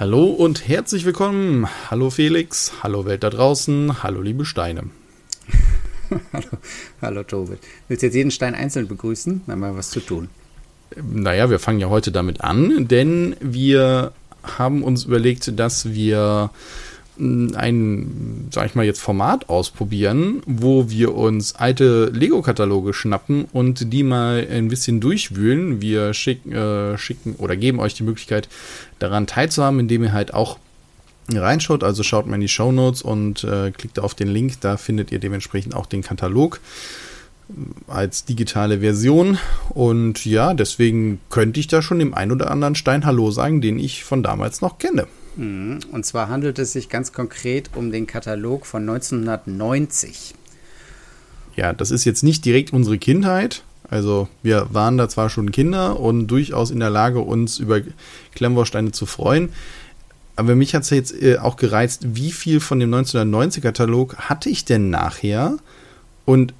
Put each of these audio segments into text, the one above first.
Hallo und herzlich willkommen. Hallo Felix, hallo Welt da draußen, hallo liebe Steine. hallo, hallo Tobi. Willst du jetzt jeden Stein einzeln begrüßen? Dann haben wir was zu tun. Naja, wir fangen ja heute damit an, denn wir haben uns überlegt, dass wir ein, sag ich mal jetzt, Format ausprobieren, wo wir uns alte Lego-Kataloge schnappen und die mal ein bisschen durchwühlen. Wir schicken, äh, schicken oder geben euch die Möglichkeit, daran teilzuhaben, indem ihr halt auch reinschaut. Also schaut mal in die Show Notes und äh, klickt auf den Link. Da findet ihr dementsprechend auch den Katalog als digitale Version. Und ja, deswegen könnte ich da schon dem einen oder anderen Stein Hallo sagen, den ich von damals noch kenne. Mhm. Und zwar handelt es sich ganz konkret um den Katalog von 1990. Ja, das ist jetzt nicht direkt unsere Kindheit. Also wir waren da zwar schon Kinder und durchaus in der Lage, uns über Klemmbausteine zu freuen. Aber mich hat es jetzt äh, auch gereizt, wie viel von dem 1990-Katalog hatte ich denn nachher? Und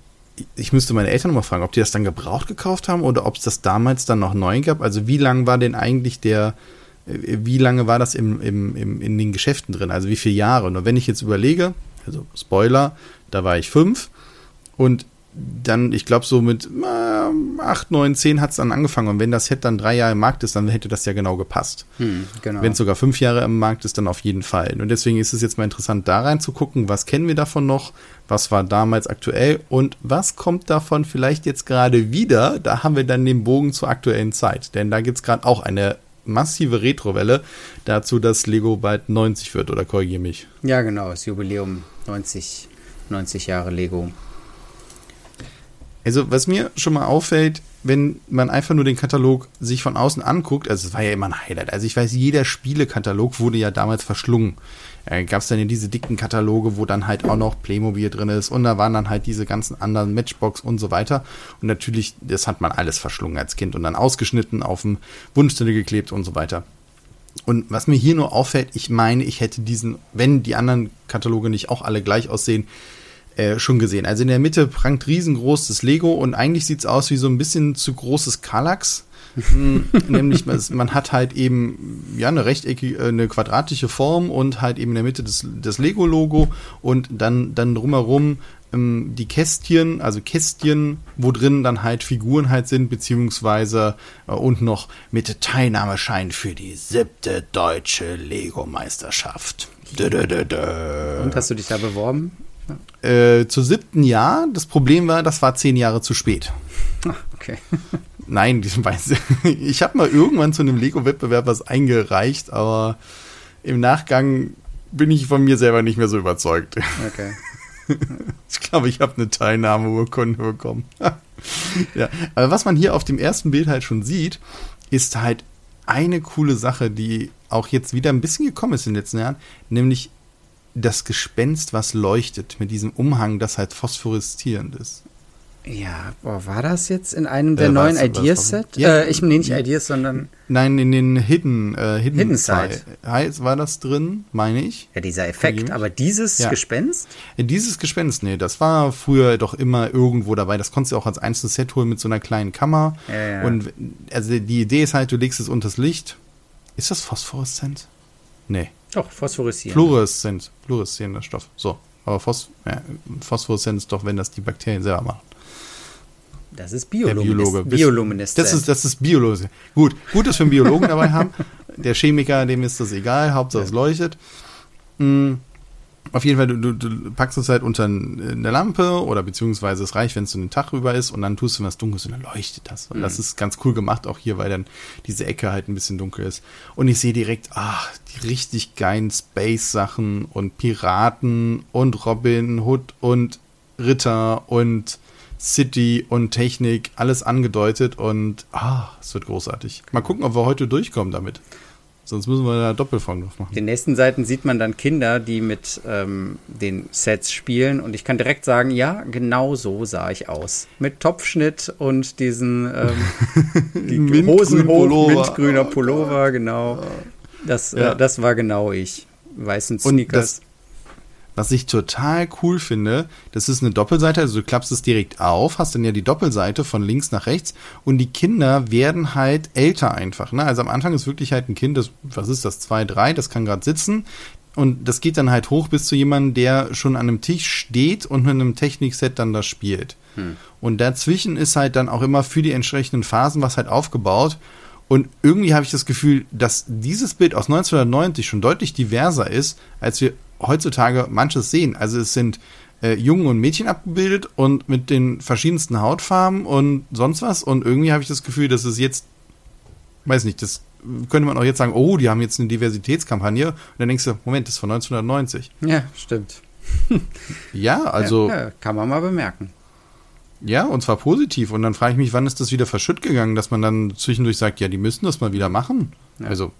ich müsste meine Eltern nochmal fragen, ob die das dann gebraucht gekauft haben oder ob es das damals dann noch neu gab. Also wie lang war denn eigentlich der, äh, wie lange war das im, im, im, in den Geschäften drin? Also wie viele Jahre? Und wenn ich jetzt überlege, also Spoiler, da war ich fünf und dann, ich glaube, so mit äh, 8, 9, 10 hat es dann angefangen. Und wenn das Set dann drei Jahre im Markt ist, dann hätte das ja genau gepasst. Hm, genau. Wenn es sogar fünf Jahre im Markt ist, dann auf jeden Fall. Und deswegen ist es jetzt mal interessant, da reinzugucken, was kennen wir davon noch, was war damals aktuell und was kommt davon vielleicht jetzt gerade wieder. Da haben wir dann den Bogen zur aktuellen Zeit. Denn da gibt es gerade auch eine massive Retrowelle dazu, dass Lego bald 90 wird, oder korrigiere mich? Ja, genau, das Jubiläum 90, 90 Jahre Lego. Also, was mir schon mal auffällt, wenn man einfach nur den Katalog sich von außen anguckt, also es war ja immer ein Highlight. Also ich weiß, jeder Spielekatalog wurde ja damals verschlungen. Äh, Gab es dann ja diese dicken Kataloge, wo dann halt auch noch Playmobil drin ist und da waren dann halt diese ganzen anderen Matchbox und so weiter. Und natürlich, das hat man alles verschlungen als Kind und dann ausgeschnitten, auf dem Wunschzettel geklebt und so weiter. Und was mir hier nur auffällt, ich meine, ich hätte diesen, wenn die anderen Kataloge nicht auch alle gleich aussehen, äh, schon gesehen. Also in der Mitte prangt riesengroß das Lego und eigentlich sieht es aus wie so ein bisschen zu großes Kallax. Hm, nämlich man hat halt eben ja eine rechteckige, äh, eine quadratische Form und halt eben in der Mitte das, das Lego-Logo und dann, dann drumherum ähm, die Kästchen, also Kästchen, wo drin dann halt Figuren halt sind, beziehungsweise äh, und noch mit Teilnahmeschein für die siebte deutsche Lego-Meisterschaft. Und hast du dich da beworben? Äh, zur siebten Jahr. Das Problem war, das war zehn Jahre zu spät. Ah, okay. Nein, ich habe mal irgendwann zu einem Lego-Wettbewerb was eingereicht, aber im Nachgang bin ich von mir selber nicht mehr so überzeugt. Okay. Ich glaube, ich habe eine Teilnahmeurkunde bekommen. ja, aber was man hier auf dem ersten Bild halt schon sieht, ist halt eine coole Sache, die auch jetzt wieder ein bisschen gekommen ist in den letzten Jahren, nämlich das Gespenst, was leuchtet, mit diesem Umhang, das halt phosphoreszierend ist. Ja, boah, war das jetzt in einem der äh, neuen Ideas-Set? Ja, äh, ich meine nicht Ideas, sondern. Nein, in den Hidden, äh, Hidden, Hidden Side. War das drin, meine ich? Ja, dieser Effekt, aber dieses ja. Gespenst? Dieses Gespenst, nee, das war früher doch immer irgendwo dabei. Das konntest du auch als einzelnes Set holen mit so einer kleinen Kammer. Ja. Und also die Idee ist halt, du legst es unters Licht. Ist das Phosphoreszent? Nee. Doch, phosphoreszierend. Fluoreszent, fluoreszierender Stoff. So. Aber Phos ja, Phosphoreszent ist doch, wenn das die Bakterien selber machen. Das ist Biologe. Biologe. Biolumineszenz. Das ist, das ist Biologe. Gut, gut, dass wir einen Biologen dabei haben. Der Chemiker, dem ist das egal, Hauptsache es leuchtet. Mhm. Auf jeden Fall, du, du, packst es halt unter eine Lampe oder beziehungsweise es reicht, wenn es so einen Tag rüber ist und dann tust du was Dunkles und dann leuchtet das. Mhm. Das ist ganz cool gemacht, auch hier, weil dann diese Ecke halt ein bisschen dunkel ist. Und ich sehe direkt, ach, die richtig geilen Space-Sachen und Piraten und Robin Hood und Ritter und City und Technik, alles angedeutet und ah, es wird großartig. Mal gucken, ob wir heute durchkommen damit. Sonst müssen wir da Doppelfolgen drauf machen. Den nächsten Seiten sieht man dann Kinder, die mit ähm, den Sets spielen. Und ich kann direkt sagen, ja, genau so sah ich aus. Mit Topfschnitt und diesen ähm, die Hosenhof, mintgrüner Pullover, genau. Das, äh, ja. äh, das war genau ich. Weißen Sneakers. Was ich total cool finde, das ist eine Doppelseite, also du klappst es direkt auf, hast dann ja die Doppelseite von links nach rechts und die Kinder werden halt älter einfach. Ne? Also am Anfang ist wirklich halt ein Kind, das, was ist das, zwei, drei, das kann gerade sitzen. Und das geht dann halt hoch bis zu jemandem, der schon an einem Tisch steht und mit einem Technikset dann das spielt. Hm. Und dazwischen ist halt dann auch immer für die entsprechenden Phasen was halt aufgebaut. Und irgendwie habe ich das Gefühl, dass dieses Bild aus 1990 schon deutlich diverser ist, als wir heutzutage manches sehen. Also es sind äh, Jungen und Mädchen abgebildet und mit den verschiedensten Hautfarben und sonst was. Und irgendwie habe ich das Gefühl, dass es jetzt, weiß nicht, das könnte man auch jetzt sagen, oh, die haben jetzt eine Diversitätskampagne. Und dann denkst du, Moment, das ist von 1990. Ja, stimmt. ja, also. Ja, ja, kann man mal bemerken. Ja, und zwar positiv. Und dann frage ich mich, wann ist das wieder verschütt gegangen, dass man dann zwischendurch sagt, ja, die müssen das mal wieder machen. Ja. Also,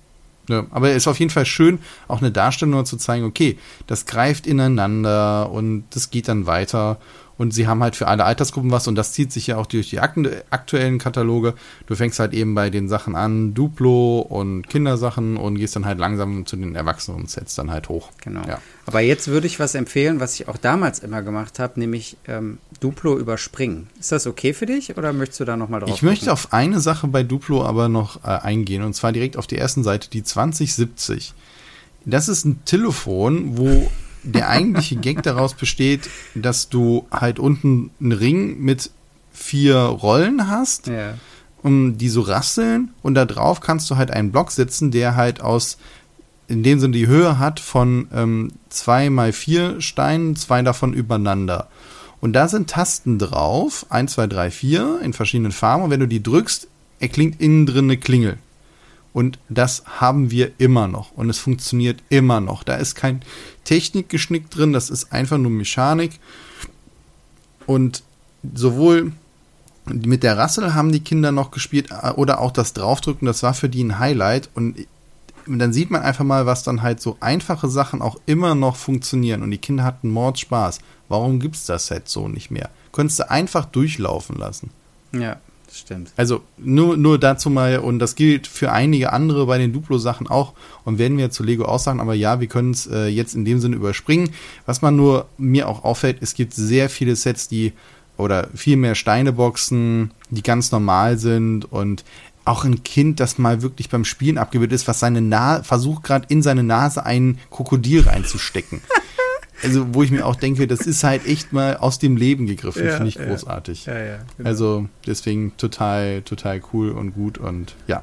ne. aber es ist auf jeden Fall schön, auch eine Darstellung zu zeigen, okay, das greift ineinander und das geht dann weiter. Und sie haben halt für alle Altersgruppen was und das zieht sich ja auch durch die aktuellen Kataloge. Du fängst halt eben bei den Sachen an, Duplo und Kindersachen und gehst dann halt langsam zu den erwachsenen Sets dann halt hoch. Genau. Ja. Aber jetzt würde ich was empfehlen, was ich auch damals immer gemacht habe, nämlich ähm, Duplo überspringen. Ist das okay für dich oder möchtest du da nochmal drauf? Ich gucken? möchte auf eine Sache bei Duplo aber noch äh, eingehen und zwar direkt auf die ersten Seite, die 2070. Das ist ein Telefon, wo der eigentliche Gag daraus besteht, dass du halt unten einen Ring mit vier Rollen hast, ja. um, die so rasseln und da drauf kannst du halt einen Block setzen, der halt aus in dem Sinne die Höhe hat von ähm, zwei mal vier Steinen, zwei davon übereinander. Und da sind Tasten drauf, 1, 2, 3, 4 in verschiedenen Farben. Und wenn du die drückst, erklingt innen drin eine Klingel. Und das haben wir immer noch. Und es funktioniert immer noch. Da ist kein Technikgeschnick drin, das ist einfach nur Mechanik. Und sowohl mit der Rassel haben die Kinder noch gespielt oder auch das Draufdrücken, das war für die ein Highlight. Und dann sieht man einfach mal, was dann halt so einfache Sachen auch immer noch funktionieren. Und die Kinder hatten Mordspaß. Warum gibt es das Set so nicht mehr? Könntest du einfach durchlaufen lassen. Ja, stimmt. Also nur, nur dazu mal, und das gilt für einige andere bei den Duplo-Sachen auch, und werden wir zu Lego auch sagen, aber ja, wir können es äh, jetzt in dem Sinne überspringen. Was man nur mir auch auffällt, es gibt sehr viele Sets, die oder viel mehr Steineboxen, die ganz normal sind und auch ein Kind, das mal wirklich beim Spielen abgebildet ist, was seine Nase versucht gerade in seine Nase ein Krokodil reinzustecken. also wo ich mir auch denke, das ist halt echt mal aus dem Leben gegriffen, ja, finde ich großartig. Ja, ja, genau. Also deswegen total, total cool und gut und ja.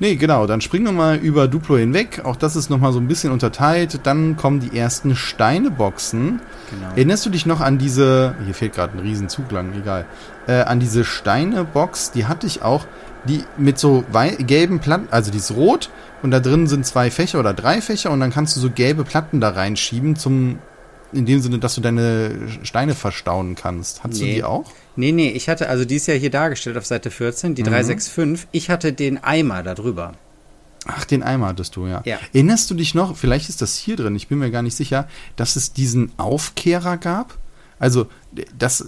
Nee, genau, dann springen wir mal über Duplo hinweg. Auch das ist nochmal so ein bisschen unterteilt. Dann kommen die ersten Steineboxen. Genau. Erinnerst du dich noch an diese, hier fehlt gerade ein Riesenzug lang, egal, äh, an diese Steinebox, die hatte ich auch, die mit so gelben Platten, also die ist rot und da drin sind zwei Fächer oder drei Fächer und dann kannst du so gelbe Platten da reinschieben zum in dem Sinne, dass du deine Steine verstauen kannst. Hattest nee. du die auch? Nee, nee, ich hatte, also die ist ja hier dargestellt auf Seite 14, die mhm. 365. Ich hatte den Eimer da drüber. Ach, den Eimer hattest du, ja. ja. Erinnerst du dich noch, vielleicht ist das hier drin, ich bin mir gar nicht sicher, dass es diesen Aufkehrer gab? Also, das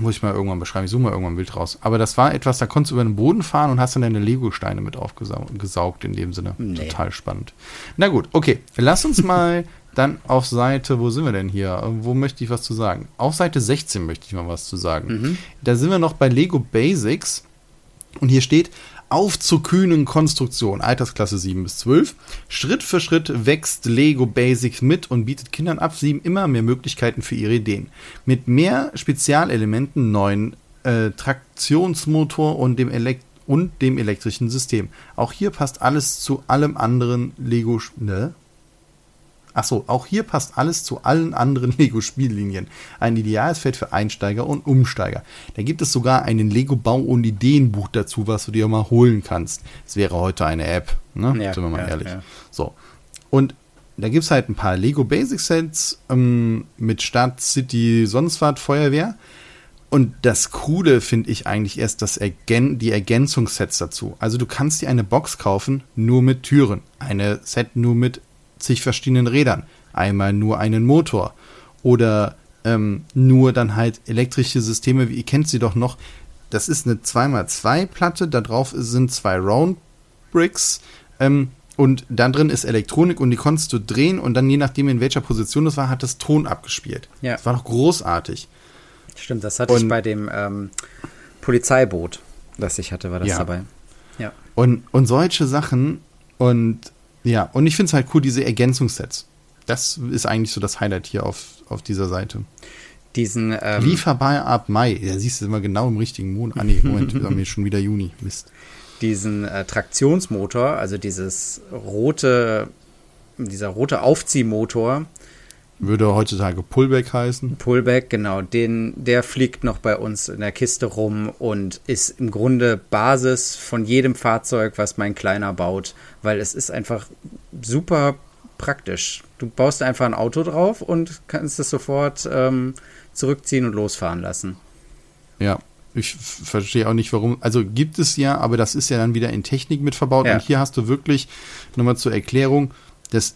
muss ich mal irgendwann beschreiben, ich suche mal irgendwann ein Bild raus. Aber das war etwas, da konntest du über den Boden fahren und hast dann deine Lego-Steine mit aufgesaugt in dem Sinne. Nee. Total spannend. Na gut, okay. Lass uns mal dann auf Seite, wo sind wir denn hier? Wo möchte ich was zu sagen? Auf Seite 16 möchte ich mal was zu sagen. Mhm. Da sind wir noch bei Lego Basics. Und hier steht, auf zur kühnen Konstruktion, Altersklasse 7 bis 12. Schritt für Schritt wächst Lego Basics mit und bietet Kindern ab 7 immer mehr Möglichkeiten für ihre Ideen. Mit mehr Spezialelementen, neuen äh, Traktionsmotor und dem Elekt und dem elektrischen System. Auch hier passt alles zu allem anderen Lego. Ne? Achso, auch hier passt alles zu allen anderen Lego-Spiellinien. Ein ideales Feld für Einsteiger und Umsteiger. Da gibt es sogar einen Lego-Bau- und Ideenbuch dazu, was du dir mal holen kannst. Es wäre heute eine App, ne? Ja, Sind wir mal ja, ehrlich. Ja. So. Und da gibt es halt ein paar Lego Basic Sets ähm, mit Stadt, City, sonst was, Feuerwehr. Und das Coole finde ich eigentlich erst das Ergän die Ergänzungssets dazu. Also du kannst dir eine Box kaufen, nur mit Türen. Eine Set nur mit zig verschiedenen Rädern. Einmal nur einen Motor oder ähm, nur dann halt elektrische Systeme, wie ihr kennt sie doch noch. Das ist eine 2x2 Platte, da drauf sind zwei Round Bricks ähm, und da drin ist Elektronik und die konntest du drehen und dann je nachdem in welcher Position das war, hat das Ton abgespielt. Ja. Das war doch großartig. Stimmt, das hatte Und- ich bei dem ähm, Polizeiboot, das ich hatte, war das Ja. dabei. Ja. Und, und solche Sachen und ja, und ich finde es halt cool, diese Ergänzungssets. Das ist eigentlich so das Highlight hier auf, auf dieser Seite. Diesen, ähm, Lieferbar ab Mai. Ja, siehst du immer genau im richtigen Monat. Ah, nee, Moment, wir haben hier schon wieder Juni. Mist. diesen äh, Traktionsmotor, also dieses rote, dieser rote Aufziehmotor, Würde heutzutage Pullback heißen. Pullback, genau, den, der fliegt noch bei uns in der Kiste rum und ist im Grunde Basis von jedem Fahrzeug, was mein Kleiner baut, weil es ist einfach super praktisch. Du baust einfach ein Auto drauf und kannst es sofort ähm, zurückziehen und losfahren lassen. Ja. Ich verstehe auch nicht, warum. Also gibt es ja, aber das ist ja dann wieder in Technik mit verbaut. Ja. Und hier hast du wirklich, nochmal zur Erklärung, das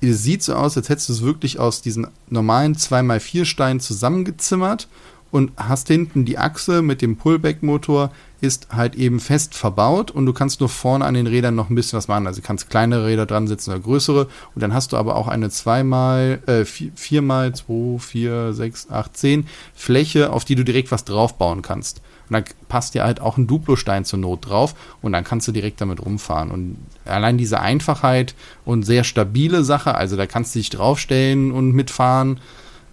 es sieht so aus, als hättest du es wirklich aus diesen normalen 2x4 Steinen zusammengezimmert und hast hinten die Achse mit dem Pullback-Motor ist halt eben fest verbaut und du kannst nur vorne an den Rädern noch ein bisschen was machen. Also du kannst kleinere Räder dran setzen oder größere und dann hast du aber auch eine 2x, äh, 4x, 2, 4, 6, 8, 10 Fläche, auf die du direkt was draufbauen kannst. Und dann passt dir halt auch ein Duplostein zur Not drauf und dann kannst du direkt damit rumfahren. Und allein diese Einfachheit und sehr stabile Sache, also da kannst du dich draufstellen und mitfahren.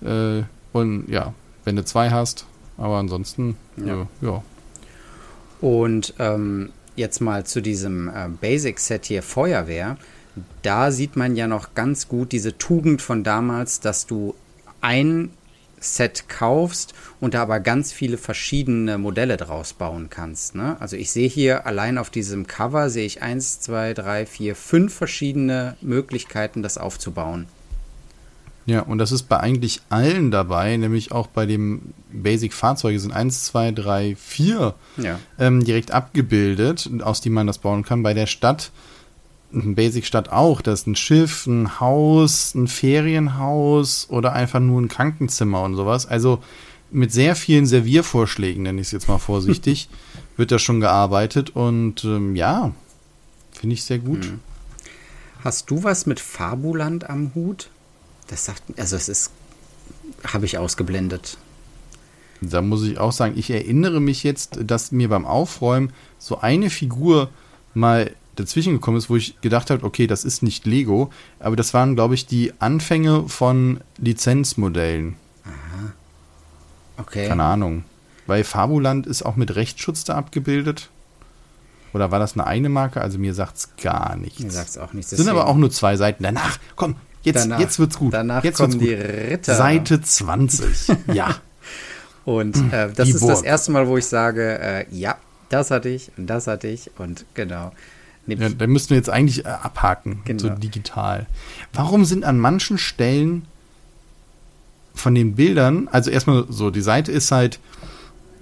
Äh, und ja, wenn du zwei hast, aber ansonsten, Ja. äh, ja. Und ähm, jetzt mal zu diesem äh, Basic-Set hier Feuerwehr. Da sieht man ja noch ganz gut diese Tugend von damals, dass du ein Set kaufst und da aber ganz viele verschiedene Modelle draus bauen kannst. Ne? Also ich sehe hier allein auf diesem Cover sehe ich eins, zwei, drei, vier, fünf verschiedene Möglichkeiten, das aufzubauen. Ja, und das ist bei eigentlich allen dabei, nämlich auch bei dem Basic-Fahrzeuge sind 1, 2, 3, 4 Ja. ähm, direkt abgebildet, aus die man das bauen kann. Bei der Stadt, ein Basic-Stadt auch, das ist ein Schiff, ein Haus, ein Ferienhaus oder einfach nur ein Krankenzimmer und sowas. Also mit sehr vielen Serviervorschlägen, nenne ich es jetzt mal vorsichtig, wird da schon gearbeitet und ähm, ja, finde ich sehr gut. Mhm. Hast du was mit Fabuland am Hut? Das sagt, also es ist, habe ich ausgeblendet. Da muss ich auch sagen, ich erinnere mich jetzt, dass mir beim Aufräumen so eine Figur mal dazwischen gekommen ist, wo ich gedacht habe, okay, das ist nicht Lego, aber das waren, glaube ich, die Anfänge von Lizenzmodellen. Okay. Keine Ahnung. Weil Fabuland ist auch mit Rechtsschutz da abgebildet. Oder war das eine eigene Marke? Also mir sagt's gar nichts. Mir sagt's auch nichts. Sind aber auch nur zwei Seiten. Danach, komm, jetzt, Danach- jetzt wird's gut. danach jetzt kommen wird's die gut. Ritter. Seite 20. ja. Und äh, das Die ist das Burg. erste Mal, wo ich sage, äh, ja, das hatte ich und das hatte ich und genau. Ja, da müssten wir jetzt eigentlich äh, abhaken, Genau. so digital. Warum sind an manchen Stellen von den Bildern, also erstmal so, die Seite ist halt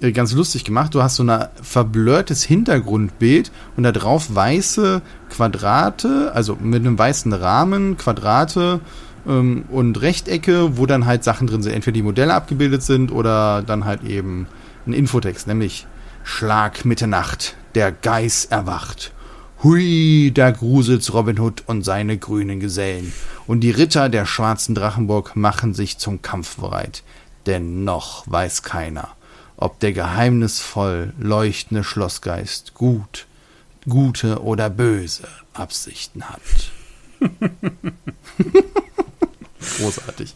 äh, ganz lustig gemacht. Du hast so ein verblurrtes Hintergrundbild und da drauf weiße Quadrate, also mit einem weißen Rahmen, Quadrate ähm, und Rechtecke, wo dann halt Sachen drin sind. Entweder die Modelle abgebildet sind oder dann halt eben ein Infotext, nämlich Schlag Mitternacht, der Geiß erwacht. Hui, da gruselt's Robin Hood und seine grünen Gesellen. Und die Ritter der schwarzen Drachenburg machen sich zum Kampf bereit. Denn noch weiß keiner, ob der geheimnisvoll leuchtende Schlossgeist gut, gute oder böse Absichten hat. Großartig.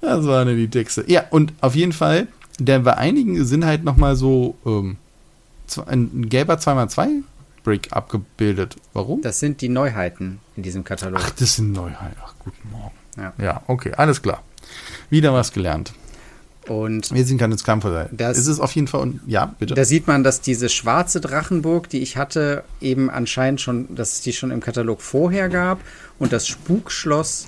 Das waren ja die Texte. Ja, und auf jeden Fall, der bei einigen sind halt nochmal so ähm, ein gelber 2x2 Brick abgebildet. Warum? Das sind die Neuheiten in diesem Katalog. Ach, das sind Neuheiten. Ach, guten Morgen. Ja. Ja, okay, alles klar. Wieder was gelernt. Und Wir sind keine Sklavenverteidiger. Das- Es ist auf jeden Fall, und ja, bitte. da sieht man, dass diese schwarze Drachenburg, die ich hatte, eben anscheinend schon, dass es die schon im Katalog vorher gab. Und das Spukschloss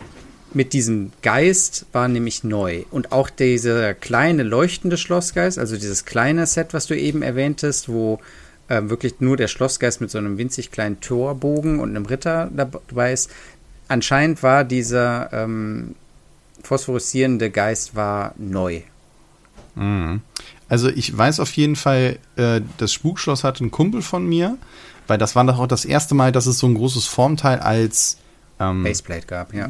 mit diesem Geist war nämlich neu. Und auch dieser kleine leuchtende Schlossgeist, also dieses kleine Set, was du eben erwähntest, wo ähm, wirklich nur der Schlossgeist mit so einem winzig kleinen Torbogen und einem Ritter dabei ist. Anscheinend war dieser ähm, phosphoreszierende Geist war neu. Mhm. Also ich weiß auf jeden Fall, äh, das Spukschloss hatte ein Kumpel von mir, weil das war doch auch das erste Mal, dass es so ein großes Formteil als ähm, Baseplate gab, ja.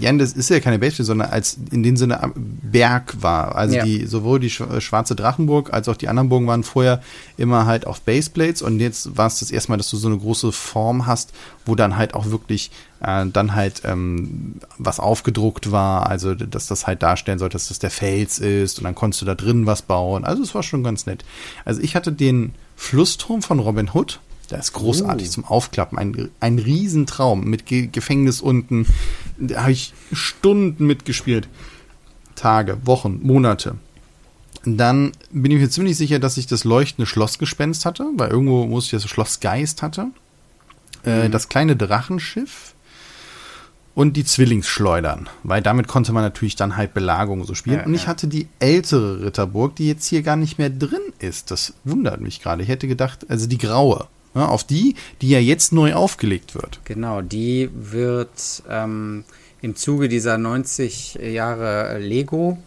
Ja, das ist ja keine Baseplate, sondern als in dem Sinne Berg war. Also ja. die, sowohl die äh, Schwarze Drachenburg als auch die anderen Burgen waren vorher immer halt auf Baseplates und jetzt war es das erste Mal, dass du so eine große Form hast, wo dann halt auch wirklich äh, dann halt ähm, was aufgedruckt war, also dass das halt darstellen sollte, dass das der Fels ist und dann konntest du da drin was bauen. Also es war schon ganz nett. Also ich hatte den Flussturm von Robin Hood der ist großartig oh. zum Aufklappen. Ein, ein Riesentraum mit Ge Gefängnis unten. Da habe ich Stunden mitgespielt. Tage, Wochen, Monate. Dann bin ich mir ziemlich sicher, dass ich das leuchtende Schlossgespenst hatte, weil irgendwo muss ich das Schlossgeist hatte. Äh, mhm. das kleine Drachenschiff und die Zwillingsschleudern, weil damit konnte man natürlich dann halt Belagerung so spielen. Ja, und ich ja. hatte die ältere Ritterburg, die jetzt hier gar nicht mehr drin ist. Das wundert mich gerade. Ich hätte gedacht, also die graue. Ja, auf die, die ja jetzt neu aufgelegt wird. Genau, die wird ähm, im Zuge dieser 90 Jahre Lego,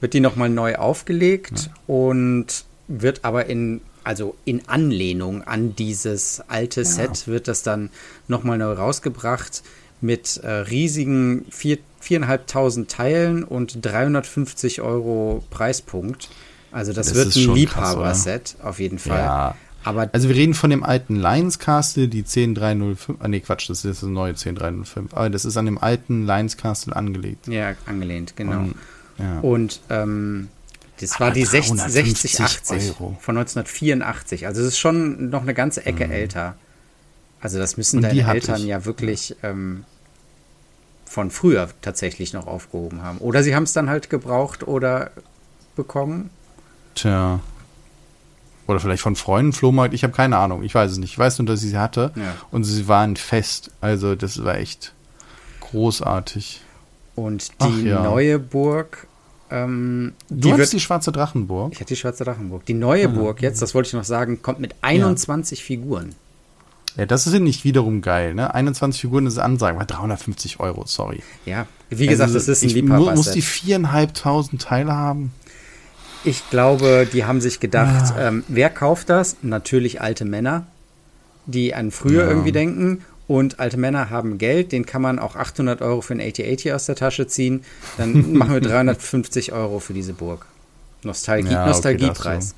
wird die nochmal neu aufgelegt ja. und wird aber in, also in Anlehnung an dieses alte ja. Set, wird das dann nochmal neu rausgebracht mit äh, riesigen 4.500 Teilen und 350 Euro Preispunkt. Also das, das wird ein Liebhaber-Set auf jeden Fall. Ja. Aber also wir reden von dem alten Lions Castle, die 10305. Ah nee, Quatsch, das ist das neue 10305. Aber das ist an dem alten Lions Castle angelegt. Ja, angelehnt, genau. Und, ja. Und ähm, das war die 60, 60 80 Euro. von 1984. Also es ist schon noch eine ganze Ecke mhm. älter. Also das müssen deine Eltern ich. ja wirklich ähm, von früher tatsächlich noch aufgehoben haben. Oder sie haben es dann halt gebraucht oder bekommen. Tja, oder vielleicht von Freunden Flohmarkt, ich habe keine Ahnung, ich weiß es nicht. Ich weiß nur, dass ich sie hatte ja. und sie waren fest. Also das war echt großartig. Und die ja. neue Burg. Ähm, du die wird, die Schwarze Drachenburg? Ich hatte die Schwarze Drachenburg. Die neue ah, Burg jetzt, das wollte ich noch sagen, kommt mit 21 ja. Figuren. Ja, das ist nicht wiederum geil, ne? 21 Figuren ist Ansage, 350 Euro, sorry. Ja, wie gesagt, also, das ist ein Liebhaber. Muss die viereinhalbtausend Teile haben? Ich glaube, die haben sich gedacht, ja. ähm, wer kauft das? Natürlich alte Männer, die an früher ja. irgendwie denken. Und alte Männer haben Geld, den kann man auch 800 Euro für ein 8080 aus der Tasche ziehen. Dann machen wir 350 Euro für diese Burg. Nostalgie, ja, okay, Nostalgiepreis.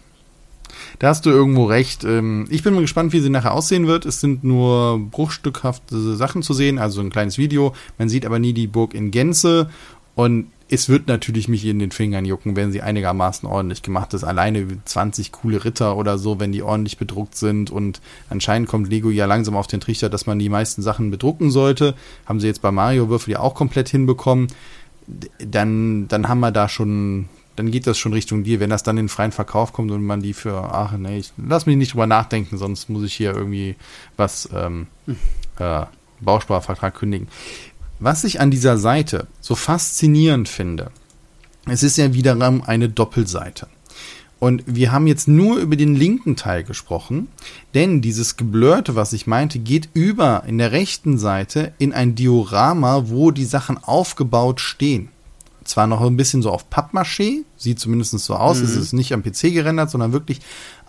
Da hast du irgendwo recht. Ähm, ich bin mal gespannt, wie sie nachher aussehen wird. Es sind nur bruchstückhafte Sachen zu sehen, also ein kleines Video. Man sieht aber nie die Burg in Gänze. Und es wird natürlich mich in den Fingern jucken, wenn sie einigermaßen ordentlich gemacht ist. Alleine 20 coole Ritter oder so, wenn die ordentlich bedruckt sind. Und anscheinend kommt Lego ja langsam auf den Trichter, dass man die meisten Sachen bedrucken sollte. Haben sie jetzt bei Mario Würfel ja auch komplett hinbekommen. Dann, dann haben wir da schon, dann geht das schon Richtung dir. Wenn das dann in den freien Verkauf kommt und man die für, ach nee, ich lass mich nicht drüber nachdenken, sonst muss ich hier irgendwie was, ähm, hm. äh, Bausparvertrag kündigen. Was ich an dieser Seite so faszinierend finde, es ist ja wiederum eine Doppelseite. Und wir haben jetzt nur über den linken Teil gesprochen, denn dieses Geblurrte, was ich meinte, geht über in der rechten Seite in ein Diorama, wo die Sachen aufgebaut stehen. Zwar noch ein bisschen so auf Pappmaché, sieht zumindest so aus, mhm. es ist nicht am PC gerendert, sondern wirklich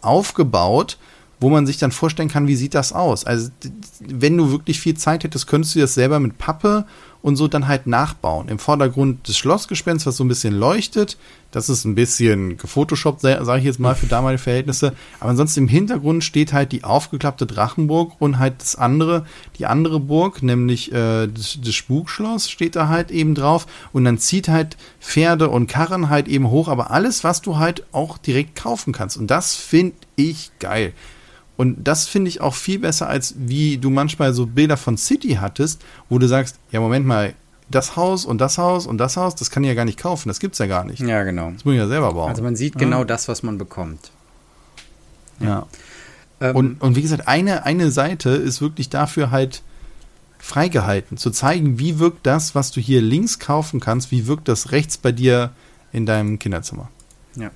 aufgebaut wo man sich dann vorstellen kann, wie sieht das aus? Also, wenn du wirklich viel Zeit hättest, könntest du das selber mit Pappe und so dann halt nachbauen. Im Vordergrund des Schlossgespenst, was so ein bisschen leuchtet. Das ist ein bisschen gefotoshoppt, sage ich jetzt mal, für damalige Verhältnisse. Aber ansonsten im Hintergrund steht halt die aufgeklappte Drachenburg und halt das andere, die andere Burg, nämlich äh, das, das Spukschloss, steht da halt eben drauf. Und dann zieht halt Pferde und Karren halt eben hoch. Aber alles, was du halt auch direkt kaufen kannst. Und das finde ich geil. Und das finde ich auch viel besser, als wie du manchmal so Bilder von City hattest, wo du sagst, ja, Moment mal, das Haus und das Haus und das Haus, das kann ich ja gar nicht kaufen, das gibt es ja gar nicht. Ja, genau. Das muss ich ja selber bauen. Also man sieht ja. genau das, was man bekommt. Ja. Ähm, und, und wie gesagt, eine, eine Seite ist wirklich dafür halt freigehalten, zu zeigen, wie wirkt das, was du hier links kaufen kannst, wie wirkt das rechts bei dir in deinem Kinderzimmer. Ja.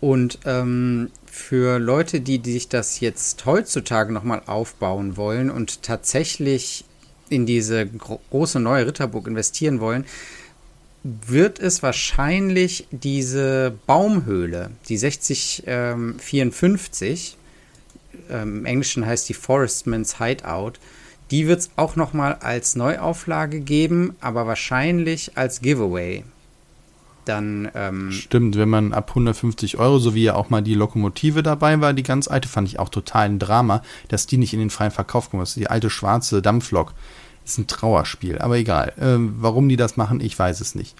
Und ähm, für Leute, die, die sich das jetzt heutzutage nochmal aufbauen wollen und tatsächlich in diese gro große neue Ritterburg investieren wollen, wird es wahrscheinlich diese Baumhöhle, die 6054, ähm, im Englischen heißt die Forestman's Hideout, die wird es auch noch mal als Neuauflage geben, aber wahrscheinlich als Giveaway. Dann ähm, Stimmt, wenn man ab 150 Euro, so wie ja auch mal die Lokomotive dabei war, die ganz alte, fand ich auch total ein Drama, dass die nicht in den freien Verkauf kommt. Das ist die alte schwarze Dampflok. Ist ein Trauerspiel, aber egal. Ähm, warum die das machen, ich weiß es nicht.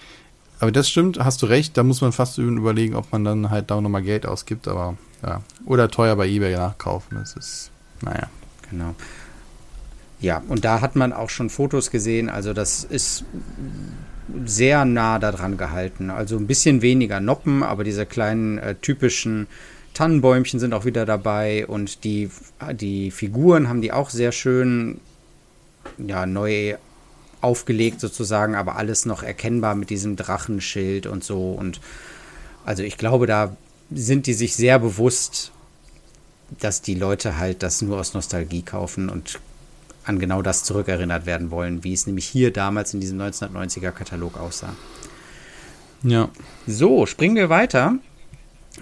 Aber das stimmt, hast du recht, da muss man fast überlegen, ob man dann halt da nochmal Geld ausgibt, aber ja. Oder teuer bei eBay nachkaufen. Das ist, naja. Genau. Ja, und da hat man auch schon Fotos gesehen, also das ist sehr nah daran gehalten. Also ein bisschen weniger Noppen, aber diese kleinen äh, typischen Tannenbäumchen sind auch wieder dabei und die, die Figuren haben die auch sehr schön ja, neu aufgelegt sozusagen, aber alles noch erkennbar mit diesem Drachenschild und so. Und also ich glaube, da sind die sich sehr bewusst, dass die Leute halt das nur aus Nostalgie kaufen und an genau das zurückerinnert werden wollen, wie es nämlich hier damals in diesem 1990er Katalog aussah. Ja. So, springen wir weiter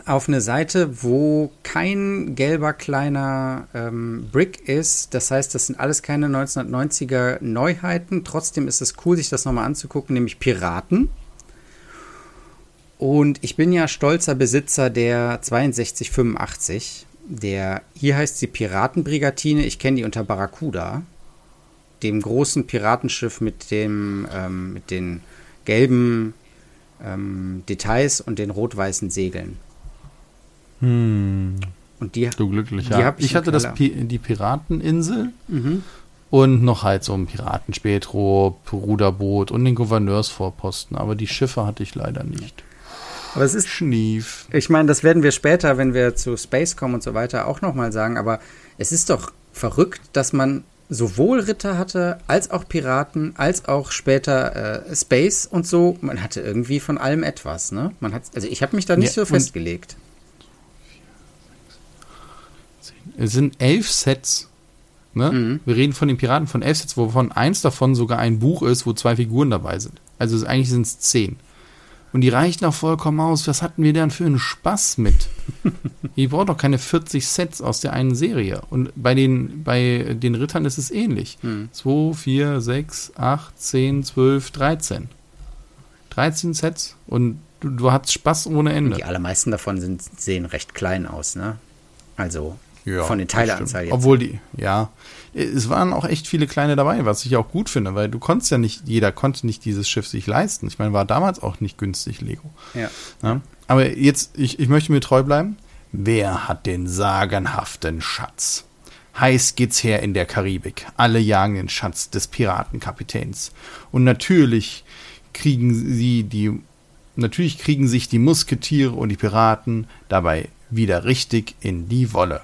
auf eine Seite, wo kein gelber kleiner ähm, Brick ist. Das heißt, das sind alles keine 1990er Neuheiten. Trotzdem ist es cool, sich das nochmal anzugucken, nämlich Piraten. Und ich bin ja stolzer Besitzer der 6285. Der, hier heißt sie Piratenbrigatine. Ich kenne die unter Barracuda, dem großen Piratenschiff mit, dem, ähm, mit den gelben ähm, Details und den rot-weißen Segeln. Hm. Und die, du glücklicher. Die ich, ich hatte das die Pirateninsel mhm. und noch halt so ein Piratenspätro, Ruderboot und den Gouverneursvorposten. Aber die Schiffe hatte ich leider nicht. Aber es ist Schnief. Ich meine, das werden wir später, wenn wir zu Space kommen und so weiter, auch nochmal sagen. Aber es ist doch verrückt, dass man sowohl Ritter hatte, als auch Piraten, als auch später äh, Space und so. Man hatte irgendwie von allem etwas, ne? Man hat, also ich habe mich da nicht ja, so festgelegt. Es sind elf Sets. Ne? Mhm. Wir reden von den Piraten von elf Sets, wovon eins davon sogar ein Buch ist, wo zwei Figuren dabei sind. Also eigentlich sind es zehn. Und die reichen auch vollkommen aus. Was hatten wir denn für einen Spaß mit? Ihr braucht doch keine 40 Sets aus der einen Serie. Und bei den, bei den Rittern ist es ähnlich. 2, 4, 6, 8, 10, 12, 13. 13 Sets und du, du hast Spaß ohne Ende. Und die allermeisten davon sind, sehen recht klein aus, ne? Also ja, von den Teileanzahl jetzt. Obwohl die, ja, es waren auch echt viele kleine dabei, was ich auch gut finde, weil du konntest ja nicht, jeder konnte nicht dieses Schiff sich leisten. Ich meine, war damals auch nicht günstig, Lego. Ja. ja. Aber jetzt, ich, ich möchte mir treu bleiben. Wer hat den sagenhaften Schatz? Heiß geht's her in der Karibik. Alle jagen den Schatz des Piratenkapitäns. Und natürlich kriegen sie die, natürlich kriegen sich die Musketiere und die Piraten dabei wieder richtig in die Wolle.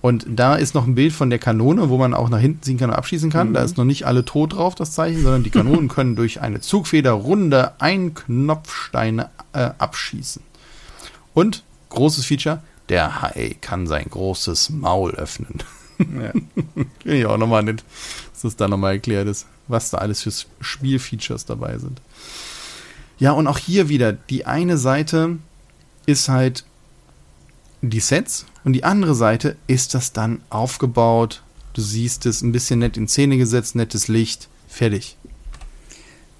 Und da ist noch ein Bild von der Kanone, wo man auch nach hinten ziehen kann und abschießen kann. Mhm. Da ist noch nicht alle tot drauf, das Zeichen, sondern die Kanonen können durch eine Zugfeder runde Einknopfsteine äh, abschießen. Und, großes Feature, der Hai kann sein großes Maul öffnen. Ja. Finde ich auch nochmal nett, dass das da nochmal erklärt ist, was da alles für Spielfeatures dabei sind. Ja, und auch hier wieder, die eine Seite ist halt die Sets und die andere Seite ist das dann aufgebaut. Du siehst es ein bisschen nett in Szene gesetzt, nettes Licht, fertig.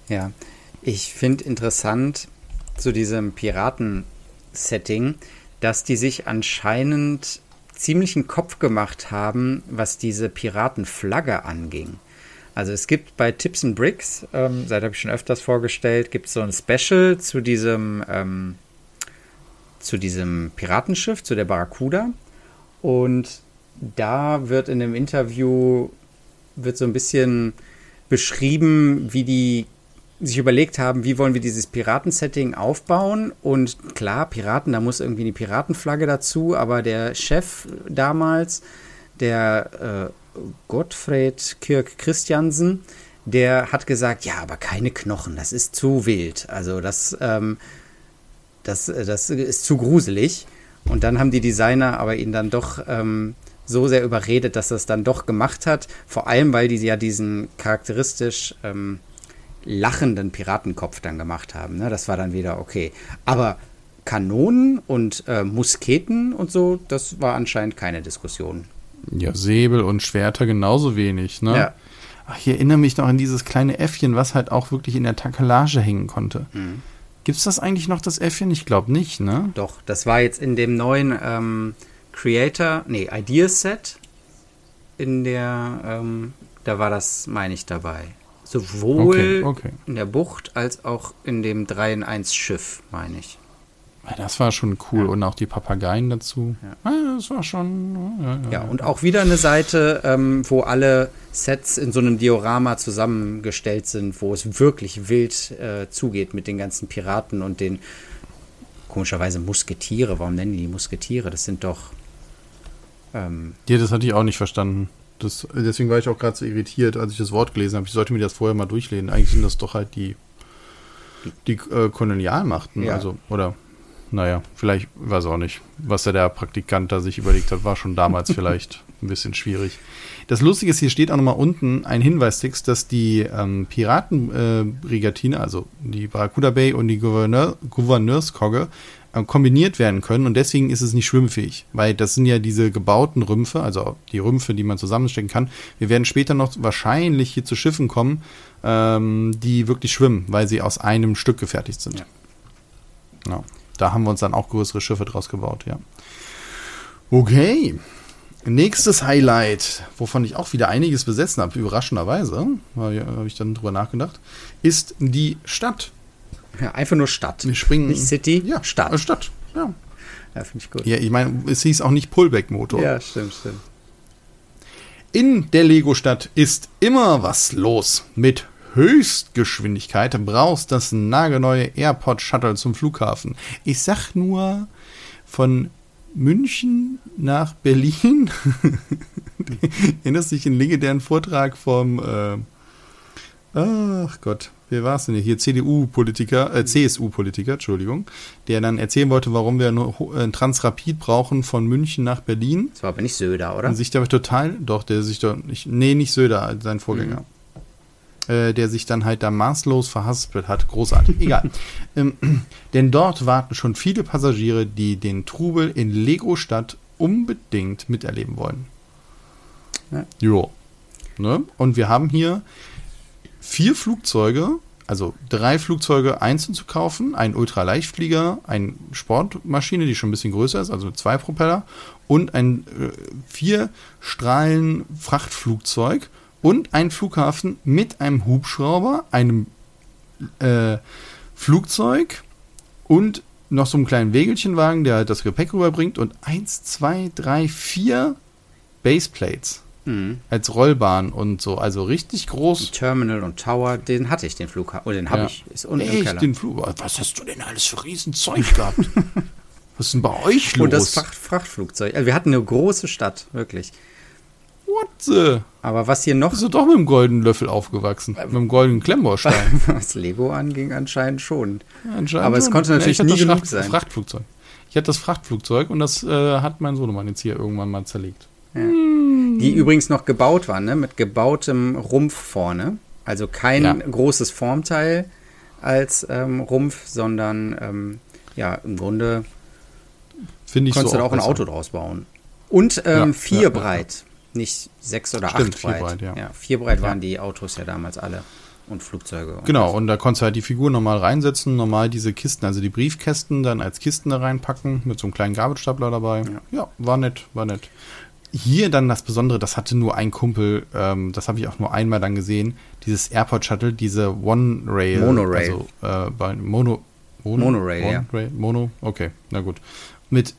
Ja, ich finde interessant zu diesem Piraten-Setting, dass die sich anscheinend ziemlich einen Kopf gemacht haben, was diese Piratenflagge anging. Also es gibt bei Tips and Bricks, ähm, seit habe ich schon öfters vorgestellt, gibt es so ein Special zu diesem ähm, zu diesem Piratenschiff, zu der Barracuda. Und da wird in dem Interview wird so ein bisschen beschrieben, wie die sich überlegt haben, wie wollen wir dieses Piratensetting aufbauen. Und klar, Piraten, da muss irgendwie eine Piratenflagge dazu, aber der Chef damals, der äh, Gottfried Kirk Christiansen, der hat gesagt, ja, aber keine Knochen, das ist zu wild. Also das ähm, das, äh, das ist zu gruselig. Und dann haben die Designer aber ihn dann doch ähm, so sehr überredet, dass er es dann doch gemacht hat. Vor allem, weil die ja diesen charakteristisch ähm, lachenden Piratenkopf dann gemacht haben. Ne? Das war dann wieder okay. Aber Kanonen und äh, Musketen und so, das war anscheinend keine Diskussion. Ja, Säbel und Schwerter genauso wenig, ne? Ja. Ach, ich erinnere mich noch an dieses kleine Äffchen, was halt auch wirklich in der Takelage hängen konnte. Mhm. Gibt es das eigentlich noch, das Äffchen? Ich glaube nicht, ne? Doch, das war jetzt in dem neuen ähm, Creator, nee, Ideas Set. In der, ähm, da war das, meine ich, dabei. Sowohl okay, okay. in der Bucht als auch in dem 3 in 1 Schiff, meine ich. Das war schon cool ja. und auch die Papageien dazu. Ja. ja das war schon. Ja, ja, und auch wieder eine Seite, ähm, wo alle Sets in so einem Diorama zusammengestellt sind, wo es wirklich wild äh, zugeht mit den ganzen Piraten und den komischerweise Musketiere. Warum nennen die die Musketiere? Das sind doch. Ähm, ja, das hatte ich auch nicht verstanden. Das, deswegen war ich auch gerade so irritiert, als ich das Wort gelesen habe. Ich sollte mir das vorher mal durchlesen. Eigentlich sind das doch halt die, die äh, Kolonialmachten, ja. also, oder naja, vielleicht, weiß auch nicht, was der Praktikant da sich überlegt hat, war schon damals vielleicht ein bisschen schwierig. Das Lustige ist, hier steht auch nochmal unten ein Hinweistext, dass die ähm, Piratenbrigatine, äh, also die Barracuda Bay und die Gouverneur, Gouverneurskogge, äh, kombiniert werden können und deswegen ist es nicht schwimmfähig, weil das sind ja diese gebauten Rümpfe, also die Rümpfe, die man zusammenstecken kann. Wir werden später noch wahrscheinlich hier zu Schiffen kommen, ähm, die wirklich schwimmen, weil sie aus einem Stück gefertigt sind. Ja. Genau. Da haben wir uns dann auch größere Schiffe draus gebaut, ja. Okay. Nächstes Highlight, wovon ich auch wieder einiges besessen habe, überraschenderweise, habe ich dann drüber nachgedacht, ist die Stadt. Ja, einfach nur Stadt. Wir springen. Nicht City, ja, Stadt. Äh, Stadt, ja. Ja, finde ich gut. Ja, ich meine, es hieß auch nicht Pullback-Motor. Ja, stimmt, stimmt. In der Lego-Stadt ist immer was los mit Höchstgeschwindigkeit brauchst das nagelneue Airport Shuttle zum Flughafen. Ich sag nur von München nach Berlin. Erinnerst du dich an legendären Vortrag vom äh, Ach Gott, wer war es denn hier? CDU-Politiker, äh, CSU-Politiker, Entschuldigung, der dann erzählen wollte, warum wir nur ein Transrapid brauchen von München nach Berlin. Das war aber nicht Söder, oder? Und sich dabei total, doch, der sich doch nicht, nee, nicht Söder, sein Vorgänger. Mhm. Äh, der sich dann halt da maßlos verhaspelt hat. Großartig. Egal. ähm, denn dort warten schon viele Passagiere, die den Trubel in Lego-Stadt unbedingt miterleben wollen. Ja. Jo. Ne? Und wir haben hier vier Flugzeuge, also drei Flugzeuge einzeln zu kaufen, ein Ultraleichtflieger, eine Sportmaschine, die schon ein bisschen größer ist, also zwei Propeller, und ein äh, vier Strahlen Frachtflugzeug und ein Flughafen mit einem Hubschrauber, einem äh, Flugzeug und noch so einem kleinen Wägelchenwagen, der halt das Gepäck rüberbringt und eins, zwei, drei, vier Baseplates mhm. als Rollbahn und so, also richtig groß. Terminal und Tower, den hatte ich, den Flughafen, oder den habe ja. ich, ist unten Echt, im Keller. den Flug, was hast du denn alles für Riesenzeug gehabt? was ist denn bei euch los? Und das Fracht Frachtflugzeug, also wir hatten eine große Stadt, wirklich. What the? Aber was hier noch. Bist du doch mit dem goldenen Löffel aufgewachsen? Äh, mit dem goldenen Klemmbaustein. was Lego anging, anscheinend schon. Ja, anscheinend Aber es konnte natürlich nie genug Fracht, sein. Frachtflugzeug. Ich hatte das Frachtflugzeug und das äh, hat mein Sohnemann jetzt hier irgendwann mal zerlegt. Ja. Hm. Die übrigens noch gebaut waren, ne? mit gebautem Rumpf vorne. Also kein ja. großes Formteil als ähm, Rumpf, sondern ähm, ja, im Grunde Finde ich konntest so du da auch ein Auto draus bauen. Und ähm, vier breit nicht sechs oder Stimmt, acht breit. breit ja. ja. vier breit waren die Autos ja damals alle und Flugzeuge. Und genau, und da konntest du halt die Figur normal reinsetzen, normal diese Kisten, also die Briefkästen dann als Kisten da reinpacken, mit so einem kleinen Gabelstapler dabei. Ja. ja, war nett, war nett. Hier dann das Besondere, das hatte nur ein Kumpel, ähm, das habe ich auch nur einmal dann gesehen, dieses Airport Shuttle, diese One Rail. Monorail. Also äh, bei Mono, Mono, Monorail, One ja. Rail, Mono, okay, na gut. Mit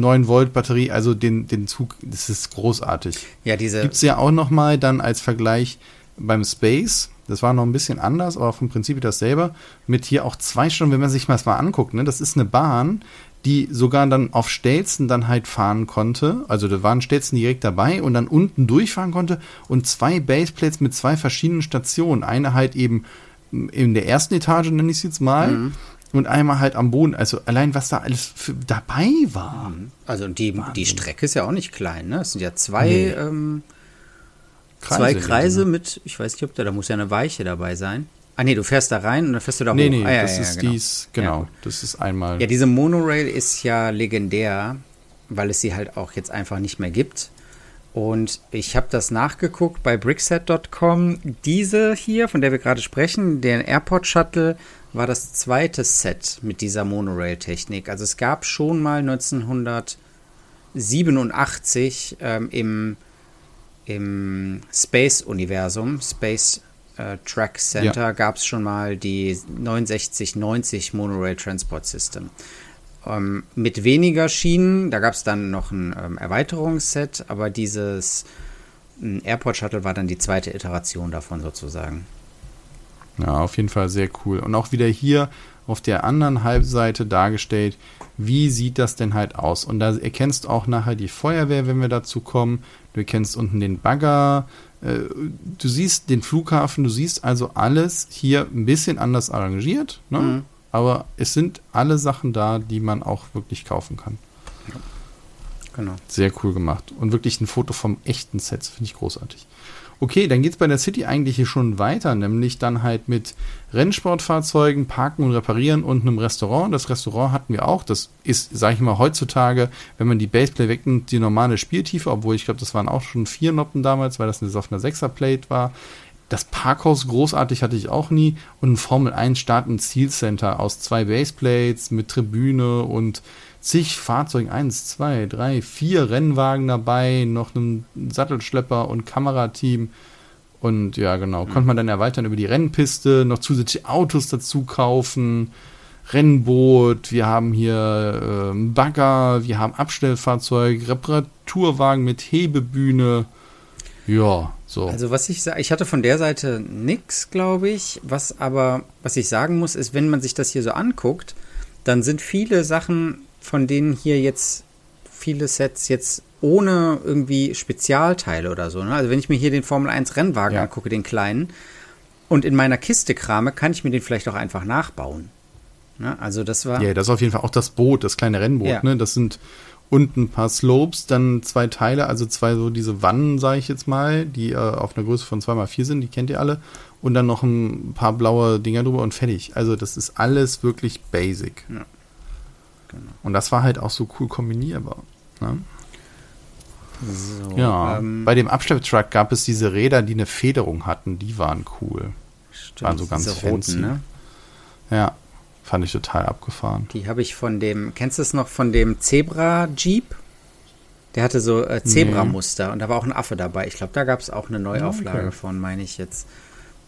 9 Volt Batterie, also den, den Zug, das ist großartig. Ja, diese. Gibt es ja auch nochmal dann als Vergleich beim Space. Das war noch ein bisschen anders, aber vom Prinzip dasselbe. Mit hier auch zwei Stunden, wenn man sich das mal anguckt, ne, das ist eine Bahn, die sogar dann auf Stelzen dann halt fahren konnte. Also da waren Stelzen direkt dabei und dann unten durchfahren konnte und zwei Baseplates mit zwei verschiedenen Stationen. Eine halt eben in der ersten Etage, nenne ich es jetzt mal, mhm und einmal halt am Boden. Also allein, was da alles für, dabei war. Mhm. Also die, die Strecke ist ja auch nicht klein, ne? Es sind ja zwei, nee. ähm, Kreise zwei Kreise mit, ich weiß nicht, ob da, da muss ja eine Weiche dabei sein. Ah nee, du fährst da rein und dann fährst du da nee, hoch. Nee, ah, ja, das ja, ist genau. dies, genau, Ja. das ist einmal. Ja, diese Monorail ist ja legendär, weil es sie halt auch jetzt einfach nicht mehr gibt. Und ich habe das nachgeguckt bei brickset.com. Diese hier, von der wir gerade sprechen, der Airport Shuttle, war das zweite Set mit dieser Monorail-Technik. Also es gab schon mal 1987 ähm, im, im Space-Universum, Space äh, Track Center, gab es schon mal die 6990 Monorail Transport System. Ähm, mit weniger Schienen, da gab es dann noch ein ähm, Erweiterungsset, aber dieses ähm, Airport Shuttle war dann die zweite Iteration davon sozusagen. Ja, auf jeden Fall sehr cool. Und auch wieder hier auf der anderen Halbseite dargestellt, wie sieht das denn halt aus? Und da erkennst du auch nachher die Feuerwehr, wenn wir dazu kommen. Du erkennst unten den Bagger. Äh, du siehst den Flughafen. Du siehst also alles hier ein bisschen anders arrangiert. Ne? Mhm. Aber es sind alle Sachen da, die man auch wirklich kaufen kann. Genau. Sehr cool gemacht. Und wirklich ein Foto vom echten Set, finde ich großartig. Okay, dann geht es bei der City eigentlich hier schon weiter, nämlich dann halt mit Rennsportfahrzeugen, Parken und Reparieren und einem Restaurant. Das Restaurant hatten wir auch. Das ist, sage ich mal, heutzutage, wenn man die Baseplay wegnimmt, die normale Spieltiefe, obwohl ich glaube, das waren auch schon vier Noppen damals, weil das eine auf einer Sechser-Plate war. Das Parkhaus großartig hatte ich auch nie und ein Formel 1 Start- und Zielcenter aus zwei Baseplates mit Tribüne und zig Fahrzeugen, eins, zwei, drei, vier Rennwagen dabei, noch einem Sattelschlepper und Kamerateam. Und ja, genau, konnte man dann erweitern über die Rennpiste, noch zusätzliche Autos dazu kaufen, Rennboot, wir haben hier ähm, Bagger, wir haben Abstellfahrzeug, Reparaturwagen mit Hebebühne. Ja, so. Also was ich sage, ich hatte von der Seite nix, glaube ich. Was aber, was ich sagen muss, ist, wenn man sich das hier so anguckt, dann sind viele Sachen, von denen hier jetzt viele Sets jetzt ohne irgendwie Spezialteile oder so. Ne? Also wenn ich mir hier den Formel 1 Rennwagen Ja. angucke, den kleinen, und in meiner Kiste krame, kann ich mir den vielleicht auch einfach nachbauen. Ne? Also das war. Ja, das ist auf jeden Fall auch das Boot, das kleine Rennboot. Ja. Ne? Das sind unten ein paar Slopes, dann zwei Teile, also zwei so diese Wannen, sage ich jetzt mal, die äh, auf einer Größe von 2x4 sind, die kennt ihr alle. Und dann noch ein paar blaue Dinger drüber und fertig. Also das ist alles wirklich basic. Ja. Genau. Und das war halt auch so cool kombinierbar. Ne? So, Ja, ähm, bei dem Abschlepptruck gab es diese Räder, die eine Federung hatten. Die waren cool. stimmt, waren so ganz fancy. ne? Ja, fand ich total abgefahren. Die habe ich von dem, kennst du es noch von dem Zebra Jeep? Der hatte so äh, Zebra-Muster und da war auch ein Affe dabei. Ich glaube, da gab es auch eine Neuauflage Okay. von, meine ich jetzt.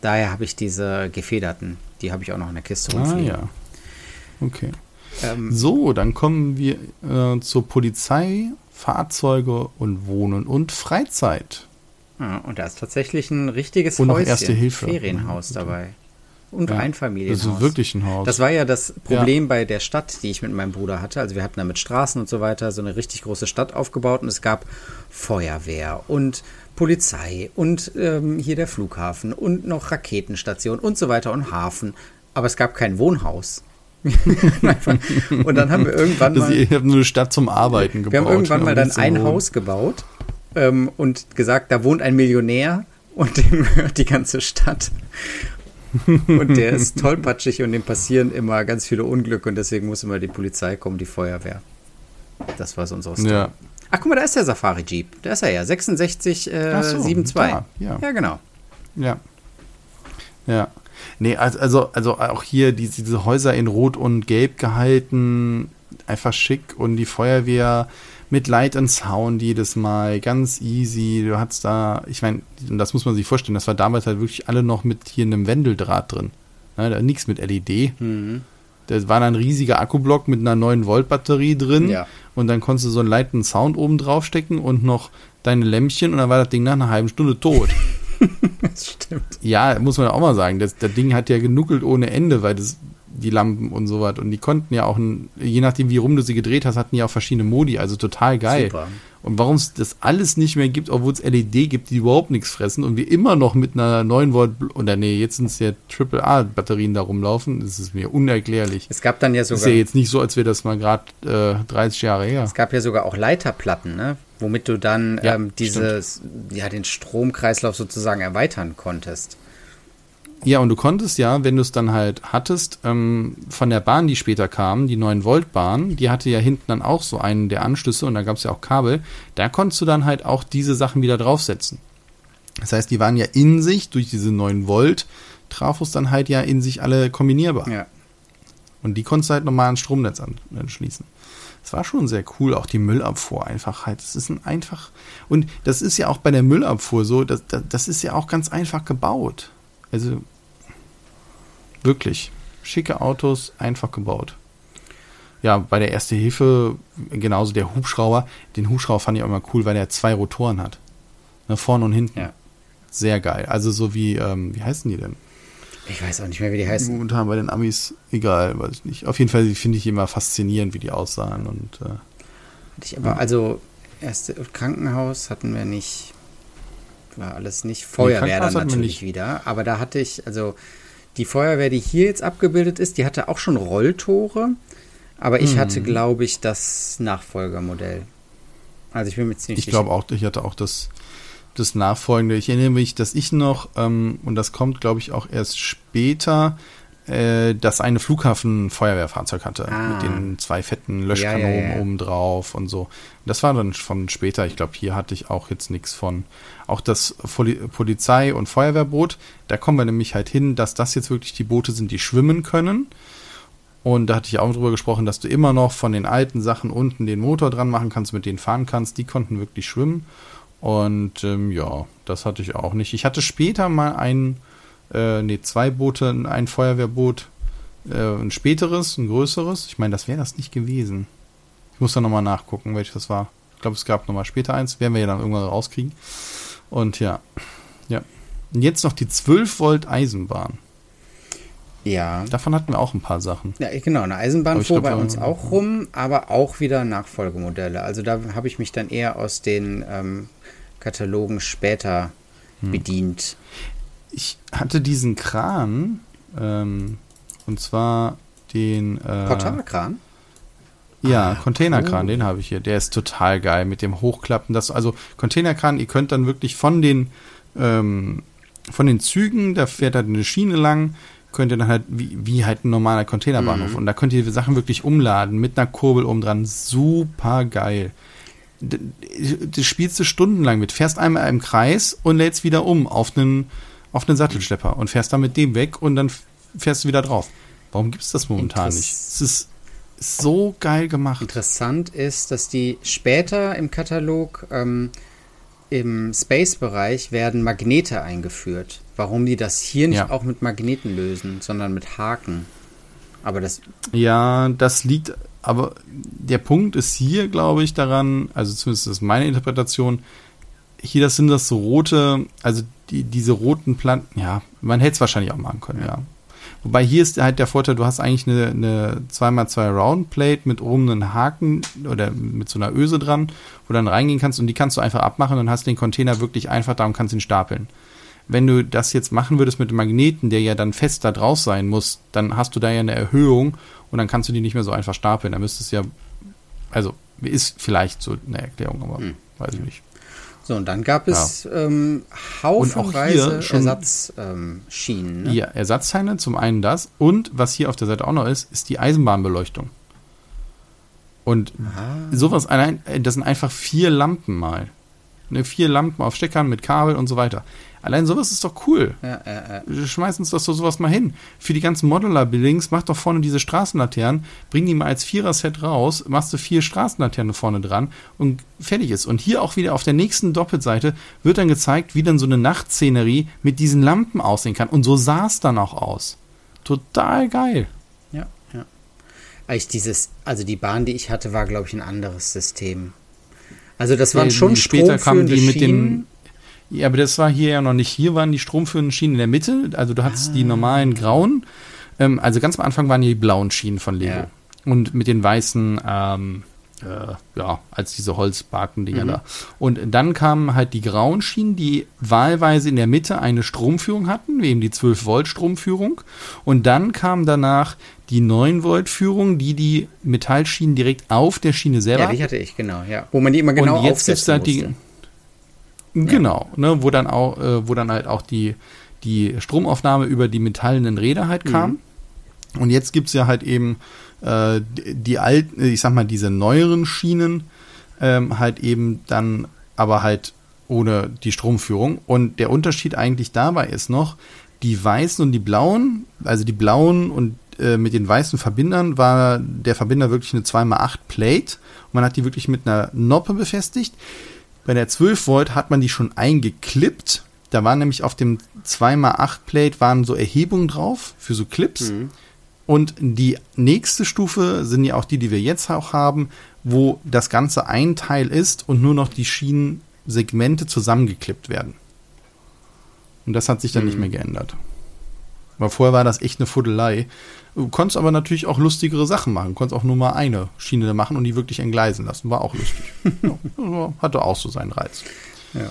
Daher habe ich diese gefederten. Die habe ich auch noch in der Kiste Ah rumfliegen. ja. Okay. Ähm, So, dann kommen wir äh, zur Polizei, Fahrzeuge und Wohnen und Freizeit. ja, und da ist tatsächlich ein richtiges Und Häuschen, Erste Hilfe. Ferienhaus dabei. Und Ja, Einfamilienhaus. Das ist wirklich ein Haus. Das war ja das Problem bei der Stadt, die ich mit meinem Bruder hatte. Also wir hatten da mit Straßen und so weiter so eine richtig große Stadt aufgebaut und es gab Feuerwehr und Polizei und ähm, hier der Flughafen und noch Raketenstation und so weiter und Hafen. Aber es gab kein Wohnhaus. Und dann haben wir irgendwann mal, ich habe eine Stadt zum Arbeiten gebaut. wir haben irgendwann mal dann ein. Haus gebaut ähm, und gesagt, da wohnt ein Millionär und dem gehört die ganze Stadt. Und der ist tollpatschig und dem passieren immer ganz viele Unglücke und deswegen muss immer die Polizei kommen, die Feuerwehr. Das war so unsere Story. Ja. Ach, guck mal, da ist der Safari Jeep. Da ist er ja. 66 äh, Ach so, 72. da, ja. ja, genau. Ja. Ja. Nee, also, also, auch hier diese, diese Häuser in Rot und Gelb gehalten, einfach schick und die Feuerwehr mit Light and Sound jedes Mal, ganz easy. Du hattest da, ich meine, das muss man sich vorstellen, das war damals halt wirklich alle noch mit hier einem Wendeldraht drin. Ne, da nichts mit LED. Mhm. Da war dann ein riesiger Akkublock mit einer 9 Volt Batterie drin Ja. und dann konntest du so einen Light and Sound oben draufstecken und noch deine Lämpchen und dann war das Ding nach einer halben Stunde tot. Das stimmt. Ja, muss man ja auch mal sagen. Das, das Ding hat ja genuckelt ohne Ende, weil das die Lampen und so was. Und die konnten ja auch, je nachdem, wie rum du sie gedreht hast, hatten die auch verschiedene Modi. Also total geil. Super. Und warum es das alles nicht mehr gibt, obwohl es LED gibt, die überhaupt nichts fressen und wir immer noch mit einer 9 Volt, oder nee, jetzt sind es ja AAA-Batterien da rumlaufen, das ist mir unerklärlich. Es gab dann ja Das ist sogar, ja jetzt nicht so, als wäre das mal gerade äh, 30 Jahre her. es gab ja sogar auch Leiterplatten, ne? Womit du dann Ja, ähm, dieses, ja, den Stromkreislauf sozusagen erweitern konntest. Ja, und du konntest ja, wenn du es dann halt hattest, ähm, von der Bahn, die später kam, die 9-Volt-Bahn, die hatte ja hinten dann auch so einen der Anschlüsse und da gab es ja auch Kabel, da konntest du dann halt auch diese Sachen wieder draufsetzen. Das heißt, die waren ja in sich durch diese 9 Volt Trafos dann halt ja in sich alle kombinierbar. Ja. Und die konntest du halt nochmal ans Stromnetz anschließen. Das war schon sehr cool, auch die Müllabfuhr einfach halt. Das ist ein einfach. Und das ist ja auch bei der Müllabfuhr so, das, das, das ist ja auch ganz einfach gebaut. Also wirklich. Schicke Autos, einfach gebaut. Ja, bei der Erste Hilfe, genauso der Hubschrauber. Den Hubschrauber fand ich auch immer cool, weil der zwei Rotoren hat. Ne, vorne und hinten. Ja. Sehr geil. Also so wie, ähm, wie heißen die denn? Ich weiß auch nicht mehr, wie die heißen. Momentan bei den Amis, egal, weiß ich nicht. Auf jeden Fall finde ich immer faszinierend, wie die aussahen. Und, äh, ich aber, also, erste Krankenhaus hatten wir nicht, war alles nicht. Feuerwehr dann natürlich wieder. Aber da hatte ich, also die Feuerwehr, die hier jetzt abgebildet ist, die hatte auch schon Rolltore. Aber ich hm. hatte, glaube ich, das Nachfolgermodell. Also ich bin mir ziemlich Ich glaube auch, ich hatte auch das das Nachfolgende. Ich erinnere mich, dass ich noch, ähm, und das kommt, glaube ich, auch erst später, äh, dass eine Flughafen Feuerwehrfahrzeug hatte. Ah. Mit den zwei fetten Löschkanonen ja, ja, ja. oben drauf und so. Das war dann von später. Ich glaube, hier hatte ich auch jetzt nichts von. Auch das Polizei- und Feuerwehrboot, da kommen wir nämlich halt hin, dass das jetzt wirklich die Boote sind, die schwimmen können. Und da hatte ich auch drüber gesprochen, dass du immer noch von den alten Sachen unten den Motor dran machen kannst, mit denen fahren kannst. Die konnten wirklich schwimmen. Und ähm, ja, das hatte ich auch nicht. Ich hatte später mal ein, äh, nee, zwei Boote, ein Feuerwehrboot, äh, ein späteres, ein größeres. Ich meine, das wäre das nicht gewesen. Ich muss da nochmal nachgucken, welches das war. Ich glaube, es gab nochmal später eins. Werden wir ja dann irgendwann rauskriegen. Und ja, ja. Und jetzt noch die 12 Volt Eisenbahn. Ja. Davon hatten wir auch ein paar Sachen. Ja, genau. Eine Eisenbahn fuhr bei uns auch rum, aber auch wieder Nachfolgemodelle. Also da habe ich mich dann eher aus den ähm, Katalogen später hm. bedient. Ich hatte diesen Kran, ähm, und zwar den. Äh, Portalkran? Ja, ah, Containerkran, oh. den habe ich hier. Der ist total geil mit dem Hochklappen. Das, also Containerkran, ihr könnt dann wirklich von den, ähm, von den Zügen, da fährt halt eine Schiene lang, könnt ihr dann halt, wie, wie halt ein normaler Containerbahnhof. Mhm. Und da könnt ihr Sachen wirklich umladen mit einer Kurbel oben dran. Super geil das spielst du stundenlang mit. Fährst einmal im Kreis und lädst wieder um auf einen, auf einen Sattelschlepper und fährst dann mit dem weg und dann fährst du wieder drauf. Warum gibt es das momentan nicht? Es ist so geil gemacht. Interessant ist, dass die später im Katalog ähm, im Space-Bereich werden Magnete eingeführt. Warum die das hier nicht ja. auch mit Magneten lösen, sondern mit Haken. Aber das. Ja, das liegt aber der Punkt ist hier, glaube ich, daran, also zumindest ist meine Interpretation, hier das sind das so rote, also die, diese roten Planten, ja, man hätte es wahrscheinlich auch machen können, ja. ja. Wobei hier ist halt der Vorteil, du hast eigentlich eine, eine 2x2 Roundplate mit oben einen Haken oder mit so einer Öse dran, wo du dann reingehen kannst und die kannst du einfach abmachen und hast den Container wirklich einfach da und kannst ihn stapeln. Wenn du das jetzt machen würdest mit dem Magneten, der ja dann fest da drauf sein muss, dann hast du da ja eine Erhöhung und dann kannst du die nicht mehr so einfach stapeln. Da müsstest ja, also ist vielleicht so eine Erklärung, aber hm. weiß ich nicht. So, und dann gab es ja. ähm, haufenweise Ersatzschienen. Ähm, ne? Ja, Ersatzteile, zum einen das. Und was hier auf der Seite auch noch ist, ist die Eisenbahnbeleuchtung. Und Aha. sowas, das sind einfach vier Lampen mal. Ne, vier Lampen auf Steckern mit Kabel und so weiter. Allein sowas ist doch cool. Ja, ja, ja. Schmeiß uns doch so sowas mal hin. Für die ganzen Modular-Buildings, mach doch vorne diese Straßenlaternen, bring die mal als Vierer-Set raus, machst du vier Straßenlaternen vorne dran und fertig ist. Und hier auch wieder auf der nächsten Doppelseite wird dann gezeigt, wie dann so eine Nachtszenerie mit diesen Lampen aussehen kann. Und so sah es dann auch aus. Total geil. Ja, ja. Ich dieses, also die Bahn, die ich hatte, war, glaube ich, ein anderes System. Also das waren schon Später kamen die mit den ja, aber das war hier ja noch nicht. Hier waren die stromführenden Schienen in der Mitte. Also du hattest ah. die normalen grauen. Ähm, also ganz am Anfang waren die blauen Schienen von Lego. Ja. Und mit den weißen, ähm, äh, ja, als diese Holzbarken-Dinger mhm. da. Und dann kamen halt die grauen Schienen, die wahlweise in der Mitte eine Stromführung hatten, wie eben die 12-Volt-Stromführung. Und dann kam danach die 9-Volt-Führung, die die Metallschienen direkt auf der Schiene selber. Ja, die hatte ich, genau, ja. Wo man die immer genau Und jetzt gibt's halt die Genau, ne, wo dann auch, äh, wo dann halt auch die, die Stromaufnahme über die metallenen Räder halt kam. Mhm. Und jetzt gibt es ja halt eben äh, die alten, ich sag mal, diese neueren Schienen, ähm, halt eben dann aber halt ohne die Stromführung. Und der Unterschied eigentlich dabei ist noch, die weißen und die blauen, also die blauen und äh, mit den weißen Verbindern war der Verbinder wirklich eine 2x8 Plate. Und man hat die wirklich mit einer Noppe befestigt. Bei der 12 Volt hat man die schon eingeklippt. Da waren nämlich auf dem 2x8 Plate waren so Erhebungen drauf für so Clips. Mhm. Und die nächste Stufe sind ja auch die, die wir jetzt auch haben, wo das Ganze ein Teil ist und nur noch die Schienensegmente zusammengeklippt werden. Und das hat sich dann mhm. nicht mehr geändert. Weil vorher war das echt eine Fuddelei. Du konntest aber natürlich auch lustigere Sachen machen. Du konntest auch nur mal eine Schiene machen und die wirklich entgleisen lassen. War auch lustig. ja, hatte auch so seinen Reiz. Ja.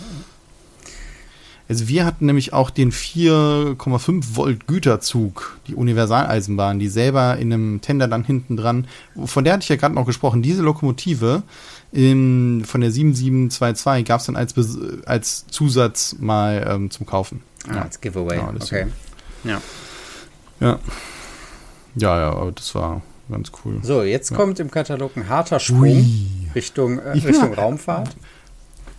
Also wir hatten nämlich auch den 4,5 Volt Güterzug, die Universaleisenbahn, die selber in einem Tender dann hinten dran, von der hatte ich ja gerade noch gesprochen, diese Lokomotive in, von der 7722 gab es dann als, als Zusatz mal ähm, zum Kaufen. Ah, ja. als Giveaway, ja, okay. Ja. Ja. Ja, ja, aber das war ganz cool. So, jetzt ja. kommt im Katalog ein harter Sprung Richtung, äh, Richtung Raumfahrt.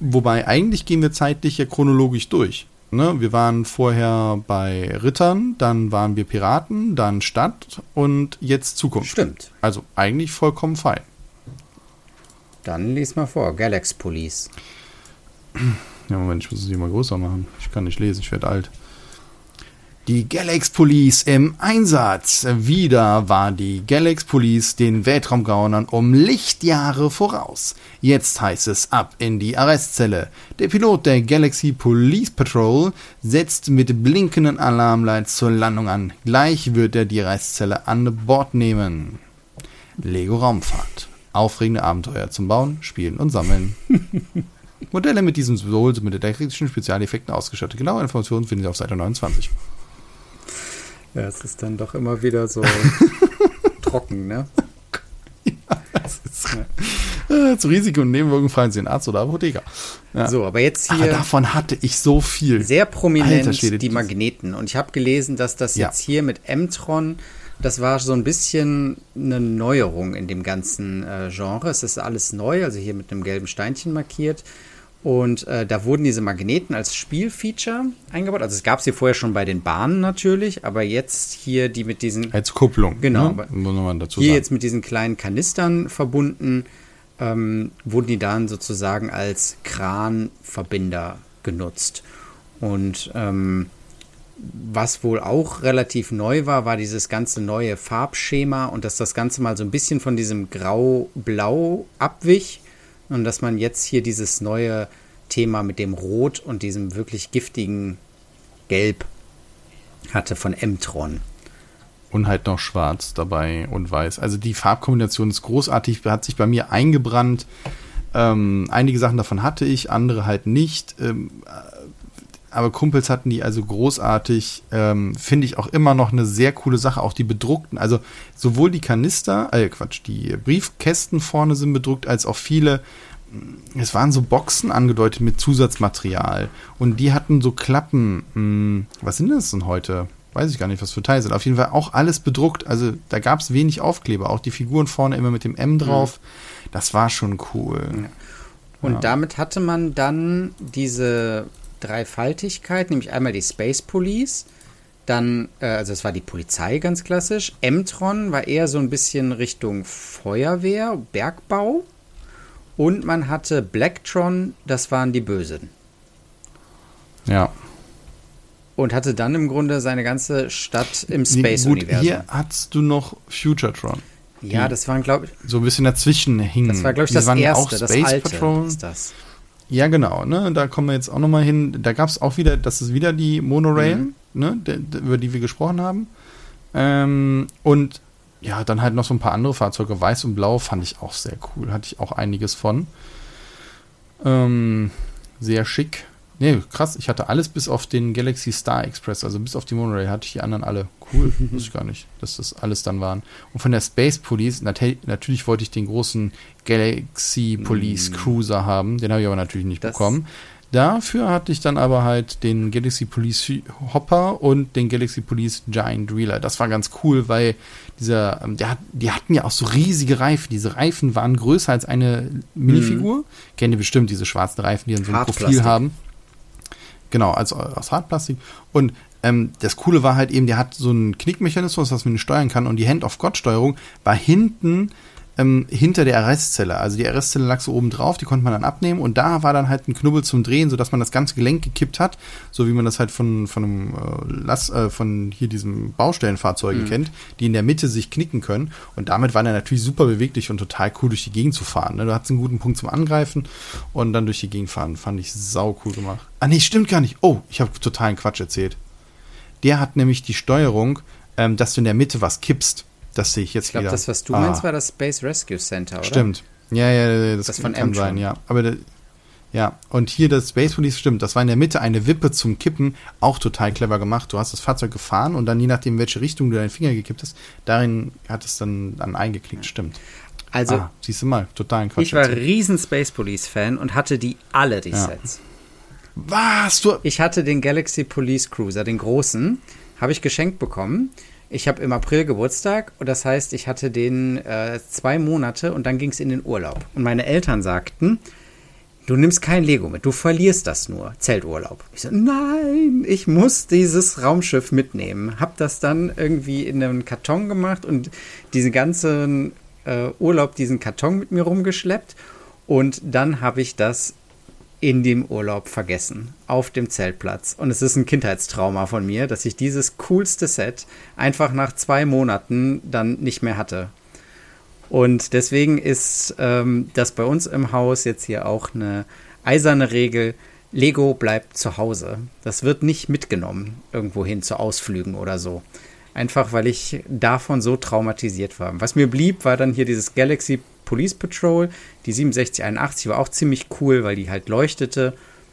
Wobei eigentlich gehen wir zeitlich ja chronologisch durch. Ne? Wir waren vorher bei Rittern, dann waren wir Piraten, dann Stadt und jetzt Zukunft. Stimmt. Also eigentlich vollkommen fein. Dann lies mal vor. Galax Police. Ja, Moment, ich muss es hier mal größer machen. Ich kann nicht lesen, ich werde alt. Die Galax Police im Einsatz. Wieder war die Galax Police den Weltraumgaunern um Lichtjahre voraus. Jetzt heißt es ab in die Arrestzelle. Der Pilot der Galaxy Police Patrol setzt mit blinkenden Alarmlights zur Landung an. Gleich wird er die Arrestzelle an Bord nehmen. Lego Raumfahrt. Aufregende Abenteuer zum Bauen, Spielen und Sammeln. Modelle mit diesem Symbol sind mit elektrischen Spezialeffekten ausgestattet. Genaue Informationen finden Sie auf Seite 29. Ja, es ist dann doch immer wieder so trocken, ne? ja, das ist ja. Äh, zu Risiken und Nebenwirkungen fragen Sie den Arzt oder Apotheker. Ja. So, aber jetzt hier. Aber davon hatte ich so viel. Sehr prominent Schwede, die Magneten. Und ich habe gelesen, dass das jetzt hier mit Mtron, das war so ein bisschen eine Neuerung in dem ganzen äh, Genre. Es ist alles neu, also hier mit einem gelben Steinchen markiert. Und äh, da wurden diese Magneten als Spielfeature eingebaut. Also es gab sie vorher schon bei den Bahnen natürlich, aber jetzt hier die mit diesen. Als Kupplung. Genau. Ne? Muss man dazu hier sagen. jetzt mit diesen kleinen Kanistern verbunden, ähm, wurden die dann sozusagen als Kranverbinder genutzt. Und ähm, was wohl auch relativ neu war, war dieses ganze neue Farbschema und dass das Ganze mal so ein bisschen von diesem Grau-Blau abwich und dass man jetzt hier dieses neue Thema mit dem Rot und diesem wirklich giftigen Gelb hatte von Emtron. Und halt noch schwarz dabei und weiß. Also die Farbkombination ist großartig, hat sich bei mir eingebrannt. Ähm, einige Sachen davon hatte ich, andere halt nicht. Ähm, aber Kumpels hatten die also großartig. Ähm, Finde ich auch immer noch eine sehr coole Sache. Auch die bedruckten, also sowohl die Kanister, äh Quatsch, die Briefkästen vorne sind bedruckt, als auch viele. Mm, es waren so Boxen angedeutet mit Zusatzmaterial. Und die hatten so Klappen. Mh, mm, was sind das denn heute? Weiß ich gar nicht, was für Teile sind. Auf jeden Fall auch alles bedruckt. Also da gab es wenig Aufkleber. Auch die Figuren vorne immer mit dem M drauf. Mhm. Das war schon cool. Ja. Und ja. damit hatte man dann diese Dreifaltigkeit, nämlich einmal die Space Police, dann, äh, also es war die Polizei ganz klassisch. Emtron war eher so ein bisschen Richtung Feuerwehr, Bergbau. Und man hatte Blacktron, das waren die Bösen. Ja. Und hatte dann im Grunde seine ganze Stadt im Space-Universum. Hier hattest du noch Futuretron. Ja, das waren, glaube ich. So ein bisschen dazwischen hingen. Das war, glaube ich, das erste, das alte Patrol. ist das. Ja, genau, ne? Da kommen wir jetzt auch nochmal hin. Da gab es auch wieder, das ist wieder die Monorail, mhm. ne? De, de, über die wir gesprochen haben. Ähm, und ja, dann halt noch so ein paar andere Fahrzeuge. Weiß und Blau fand ich auch sehr cool. Hatte ich auch einiges von. Ähm, sehr schick. Nee, krass. Ich hatte alles bis auf den Galaxy Star Express, also bis auf die Monorail, hatte ich die anderen alle. Cool. Wusste ich gar nicht, dass das alles dann waren. Und von der Space Police, nat natürlich wollte ich den großen Galaxy Police mm. Cruiser haben. Den habe ich aber natürlich nicht das bekommen. Dafür hatte ich dann aber halt den Galaxy Police Hopper und den Galaxy Police Giant Reeler. Das war ganz cool, weil dieser, ähm, der die hatten ja auch so riesige Reifen. Diese Reifen waren größer als eine Minifigur. Mhm. Kennt ihr bestimmt diese schwarzen Reifen, die dann so ein Profil haben. Genau, als aus Hartplastik. Und ähm, das Coole war halt eben, der hat so einen Knickmechanismus, was man steuern kann. Und die Hand-of-God-Steuerung war hinten ähm, hinter der Arrestzelle. Also die Arrestzelle lag so oben drauf, die konnte man dann abnehmen und da war dann halt ein Knubbel zum Drehen, sodass man das ganze Gelenk gekippt hat, so wie man das halt von, von einem äh, Lass, äh, von hier diesem Baustellenfahrzeugen mhm. kennt, die in der Mitte sich knicken können. Und damit war er natürlich super beweglich und total cool durch die Gegend zu fahren. Ne? Du hattest einen guten Punkt zum Angreifen und dann durch die Gegend fahren. Fand ich sau cool gemacht. Ah nee, stimmt gar nicht. Oh, ich habe totalen Quatsch erzählt. Der hat nämlich die Steuerung, ähm, dass du in der Mitte was kippst. Das sehe ich jetzt ich glaub, wieder. Das, was du ah. meinst, war das Space Rescue Center, oder? Stimmt. Ja, ja, das, das kann Amtron. sein, ja. Aber der, ja, und hier das Space Police stimmt. Das war in der Mitte eine Wippe zum Kippen, auch total clever gemacht. Du hast das Fahrzeug gefahren und dann je nachdem, in welche Richtung du deinen Finger gekippt hast, darin hat es dann, dann eingeklickt. Stimmt. Also, ah, siehst du mal, total Quatsch. Ich war riesen Space Police Fan und hatte die alle die ja. Sets. Was? Du ich hatte den Galaxy Police Cruiser, den großen, habe ich geschenkt bekommen. Ich habe im April Geburtstag und das heißt, ich hatte den äh, zwei Monate und dann ging es in den Urlaub. Und meine Eltern sagten, du nimmst kein Lego mit, du verlierst das nur, Zelturlaub. Ich so, nein, ich muss dieses Raumschiff mitnehmen. Hab das dann irgendwie in einen Karton gemacht und diesen ganzen äh, Urlaub diesen Karton mit mir rumgeschleppt. Und dann habe ich das in dem Urlaub vergessen, auf dem Zeltplatz. Und es ist ein Kindheitstrauma von mir, dass ich dieses coolste Set einfach nach zwei Monaten dann nicht mehr hatte. Und deswegen ist ähm, das bei uns im Haus jetzt hier auch eine eiserne Regel. Lego bleibt zu Hause. Das wird nicht mitgenommen irgendwohin zu Ausflügen oder so. Einfach weil ich davon so traumatisiert war. Was mir blieb, war dann hier dieses Galaxy Police Patrol. Die 6781 war auch ziemlich cool, weil die halt leuchtete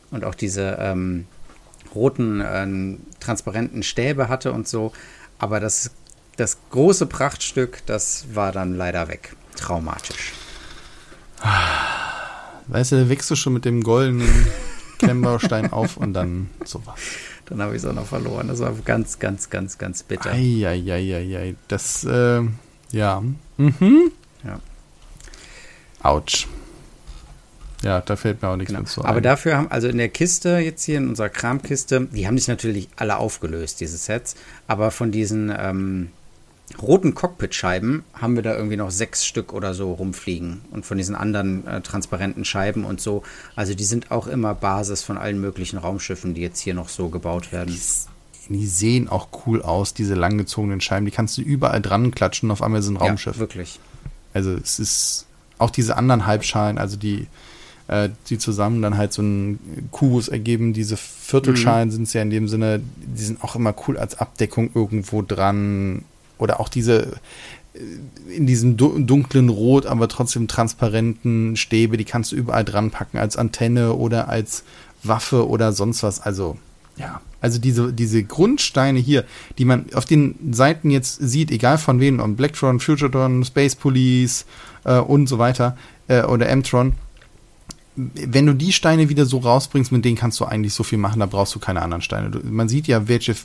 und auch diese ähm, roten, äh, transparenten Stäbe hatte und so. Aber das, das große Prachtstück, das war dann leider weg. Traumatisch. Weißt du, da wächst du schon mit dem goldenen Klemmbaustein auf und dann sowas. Dann habe ich es auch noch verloren. Das war ganz, ganz, ganz, ganz bitter. Eieieiei. Das, äh, ja. Mhm. Ja. Autsch. Ja, da fällt mir auch nichts genau. mehr zu. Aber dafür haben, also in der Kiste, jetzt hier in unserer Kramkiste, die haben sich natürlich alle aufgelöst, diese Sets. Aber von diesen ähm, roten Cockpitscheiben haben wir da irgendwie noch sechs Stück oder so rumfliegen. Und von diesen anderen äh, transparenten Scheiben und so. Also die sind auch immer Basis von allen möglichen Raumschiffen, die jetzt hier noch so gebaut werden. Die, die sehen auch cool aus, diese langgezogenen Scheiben. Die kannst du überall dran klatschen, auf einmal sind Raumschiff. Ja, wirklich. Also es ist auch diese anderen Halbschalen, also die, äh, die zusammen dann halt so einen Kubus ergeben. Diese Viertelschalen mhm. sind es ja in dem Sinne, die sind auch immer cool als Abdeckung irgendwo dran. Oder auch diese äh, in diesem dunklen Rot, aber trotzdem transparenten Stäbe, die kannst du überall dran packen als Antenne oder als Waffe oder sonst was. Also, ja. Also diese, diese Grundsteine hier, die man auf den Seiten jetzt sieht, egal von wem, um Blacktron, Futuretron, Space Police äh, und so weiter, äh, oder Mtron, wenn du die Steine wieder so rausbringst, mit denen kannst du eigentlich so viel machen, da brauchst du keine anderen Steine. Du, man sieht ja, welche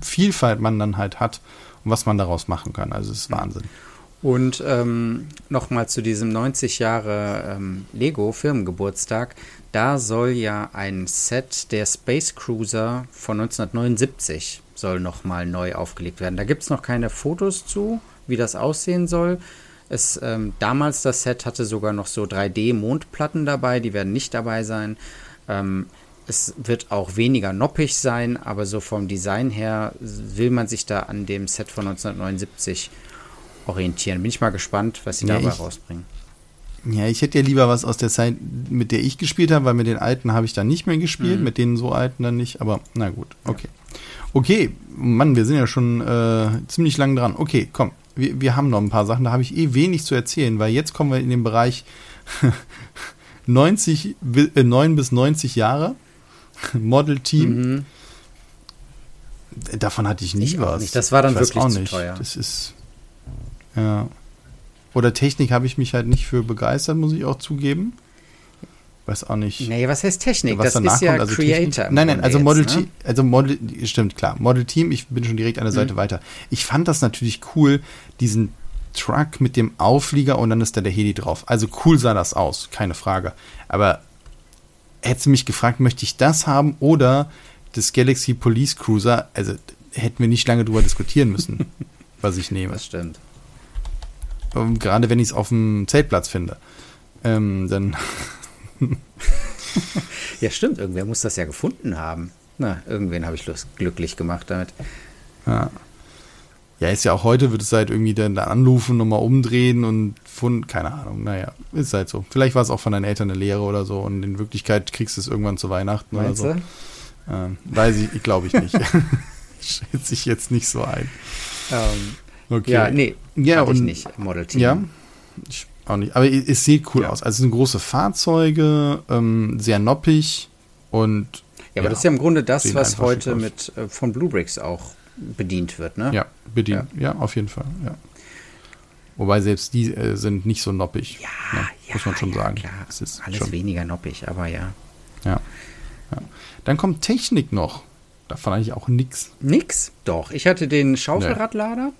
Vielfalt man dann halt hat und was man daraus machen kann. Also es ist Wahnsinn. Und ähm, nochmal zu diesem 90 Jahre ähm, Lego Firmengeburtstag. Da soll ja ein Set der Space Cruiser von 1979 soll nochmal neu aufgelegt werden. Da gibt es noch keine Fotos zu, wie das aussehen soll. Es, ähm, damals das Set hatte sogar noch so 3D-Mondplatten dabei, die werden nicht dabei sein. Ähm, es wird auch weniger noppig sein, aber so vom Design her will man sich da an dem Set von 1979 orientieren. Bin ich mal gespannt, was sie ja, dabei rausbringen. Ja, ich hätte ja lieber was aus der Zeit, mit der ich gespielt habe, weil mit den alten habe ich dann nicht mehr gespielt, mhm. mit den so alten dann nicht, aber na gut, okay. Ja. Okay, Mann, wir sind ja schon äh, ziemlich lang dran. Okay, komm, wir, wir haben noch ein paar Sachen, da habe ich eh wenig zu erzählen, weil jetzt kommen wir in den Bereich 90, äh, 9 bis 90 Jahre, Model Team. Mhm. Davon hatte ich nie ich was. Das war dann wirklich zu teuer. Das ist, ja oder Technik habe ich mich halt nicht für begeistert, muss ich auch zugeben. weiß auch nicht. Nee, was heißt Technik? Was das danach ist ja kommt, also Creator. Technik- Nein, nein, also jetzt, Model ne? Team, also Model, stimmt, klar. Model Team, ich bin schon direkt an der Mhm. Seite weiter. Ich fand das natürlich cool, diesen Truck mit dem Auflieger und dann ist da der Heli drauf. Also cool sah das aus, keine Frage. Aber hättest du mich gefragt, möchte ich das haben oder das Galaxy Police Cruiser, also hätten wir nicht lange drüber diskutieren müssen, was ich nehme. Das stimmt. Ähm, Gerade wenn ich es auf dem Zeltplatz finde. Ähm, dann Ja, stimmt. Irgendwer muss das ja gefunden haben. Na, irgendwen habe ich glücklich gemacht damit. Ja. Ja, ist ja auch heute, wird es halt irgendwie dann da anrufen, nochmal umdrehen und von, keine Ahnung, naja, ist halt so. Vielleicht war es auch von deinen Eltern eine Lehre oder so und in Wirklichkeit kriegst du es irgendwann zu Weihnachten Meinst oder so. Ähm, weiß ich, glaube ich nicht. Schätze ich jetzt nicht so ein. Ähm, Okay. Ja, nee, Ja, hatte ich und- nicht. Model Team. Ja, ich auch nicht. Aber es, sieht cool Ja. aus. Also es sind große Fahrzeuge, ähm, sehr noppig und Ja, aber das ist ja im Grunde das, was heute mit äh, von Bluebricks auch bedient wird, ne? ja, bedient. Ja. auf jeden Fall. Ja. Wobei selbst die äh, sind nicht so noppig. Ja, ne, ja, muss man schon ja, sagen. Klar. Es ist Alles schon, weniger noppig, aber ja. ja. ja. Dann kommt Technik noch. Da fand ich auch nix. Nix. Doch. Ich hatte den Schaufelradlader.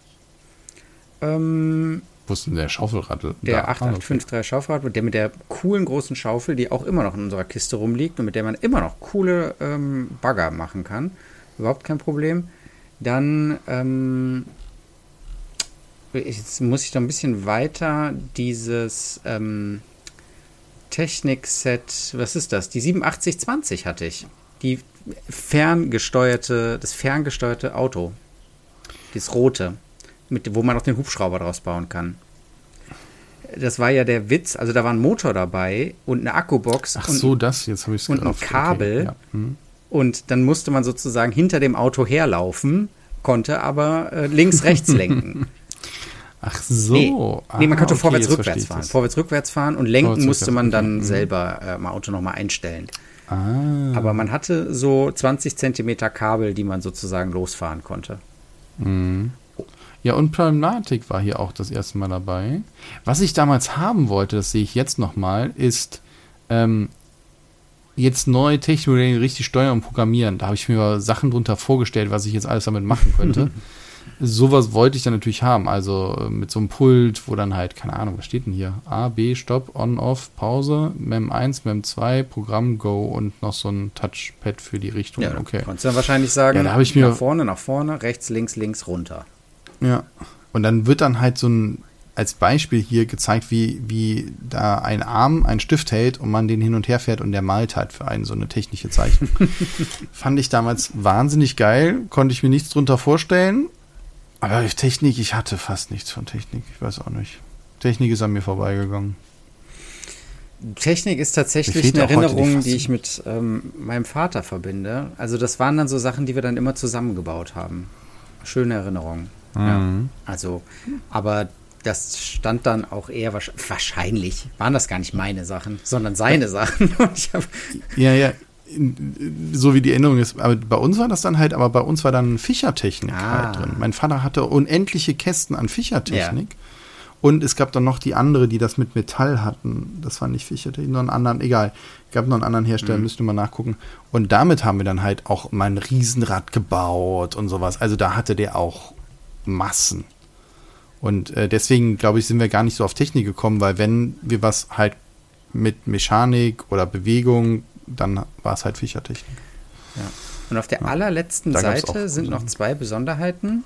Ähm, Wo ist denn der Schaufelradl? der Da. Ah, okay. 8853 Schaufelrad, der mit der coolen großen Schaufel, die auch immer noch in unserer Kiste rumliegt und mit der man immer noch coole ähm, Bagger machen kann. Überhaupt kein Problem. Dann ähm, jetzt muss ich noch ein bisschen weiter dieses ähm, Technik-Set, was ist das? Die 8720 hatte ich. Die ferngesteuerte, das ferngesteuerte Auto. Das rote, mit, wo man auch den Hubschrauber draus bauen kann. Das war ja der Witz, also da war ein Motor dabei und eine Akkubox Ach und, so, das, jetzt habe ich es und ein Kabel. Ja. Hm. und dann musste man sozusagen hinter dem Auto herlaufen, konnte aber äh, links, rechts lenken. Ach so. Nee, nee man Ah, konnte okay, vorwärts, rückwärts fahren. das. Vorwärts, rückwärts fahren und lenken Vorwärts, musste man dann okay, mhm. selber äh, im Auto nochmal einstellen. Ah. Aber man hatte so 20 Zentimeter Kabel, die man sozusagen losfahren konnte. Mhm. Ja, und Pneumatik war hier auch das erste Mal dabei. Was ich damals haben wollte, das sehe ich jetzt nochmal, ist ähm, jetzt neue Technologien richtig steuern und programmieren. Da habe ich mir Sachen drunter vorgestellt, was ich jetzt alles damit machen könnte. Sowas wollte ich dann natürlich haben. Also äh, mit so einem Pult, wo dann halt, keine Ahnung, was steht denn hier? A, B, Stopp, On, Off, Pause, Mem 1, Mem 2, Programm, Go und noch so ein Touchpad für die Richtung. Ja, okay. konntest du dann wahrscheinlich sagen, Ja, da habe ich mir- nach vorne, nach vorne, rechts, links, links, runter. Ja. Und dann wird dann halt so ein, als Beispiel hier gezeigt, wie, wie da ein Arm einen Stift hält und man den hin und her fährt und der malt halt für einen so eine technische Zeichnung. Fand ich damals wahnsinnig geil, konnte ich mir nichts drunter vorstellen. Aber Technik, ich hatte fast nichts von Technik, ich weiß auch nicht. Technik ist an mir vorbeigegangen. Technik ist tatsächlich eine die Erinnerung, die Fassung. ich mit ähm, meinem Vater verbinde. Also das waren dann so Sachen, die wir dann immer zusammengebaut haben. Schöne Erinnerungen. Ja. Mhm. Also, aber das stand dann auch eher wahrsch- wahrscheinlich, waren das gar nicht meine Sachen, sondern seine Sachen. Ja, ja, so wie die Erinnerung ist. Aber bei uns war das dann halt, aber bei uns war dann Fischertechnik Ah. halt drin. Mein Vater hatte unendliche Kästen an Fischertechnik. Und es gab dann noch die andere, die das mit Metall hatten. Das war nicht Fischertechnik, noch einen anderen, egal. Gab noch einen anderen Hersteller, Mhm. müssten wir mal nachgucken. Und damit haben wir dann halt auch mal ein Riesenrad gebaut und sowas. Also da hatte der auch Massen. Und äh, deswegen, glaube ich, sind wir gar nicht so auf Technik gekommen, weil wenn wir was halt mit Mechanik oder Bewegung, dann war es halt Fischertechnik. Und auf der allerletzten Da Seite sind noch zwei Besonderheiten.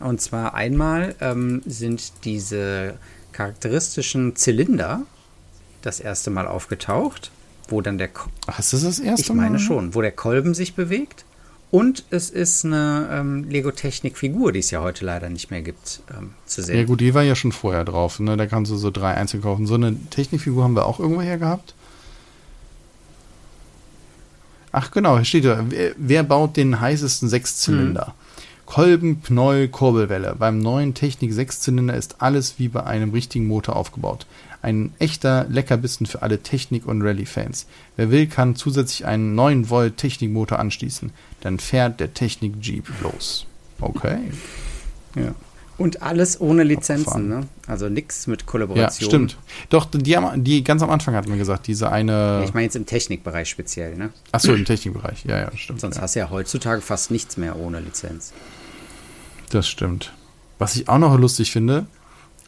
Und zwar einmal ähm, sind diese charakteristischen Zylinder das erste Mal aufgetaucht, wo dann der, Ko- Ach, ist das das erste ich meine Mal? schon, wo der Kolben sich bewegt. Und es ist eine ähm, Lego-Technik-Figur, die es ja heute leider nicht mehr gibt, ähm, zu sehen. Ja gut, die war ja schon vorher drauf. Ne? Da kannst du so drei einzeln kaufen. So eine Technikfigur haben wir auch irgendwo her gehabt. Ach genau, hier steht da, wer, wer baut den heißesten Sechszylinder? Kolben, Knäuel, Kurbelwelle. Beim neuen Technik Sechszylinder ist alles wie bei einem richtigen Motor aufgebaut. Ein echter Leckerbissen für alle Technik- und Rallye-Fans. Wer will, kann zusätzlich einen 9 Volt Technikmotor anschließen. Dann fährt der Technik-Jeep los. Okay. Ja. Und alles ohne Lizenzen, ne? Also nichts mit Kollaboration. Ja, stimmt. Doch, die, die ganz am Anfang hatten wir gesagt, diese eine. Ja, ich meine jetzt im Technikbereich speziell, ne? Achso, im Technikbereich, ja, ja, stimmt. Sonst ja. hast du ja heutzutage fast nichts mehr ohne Lizenz. Das stimmt. Was ich auch noch lustig finde,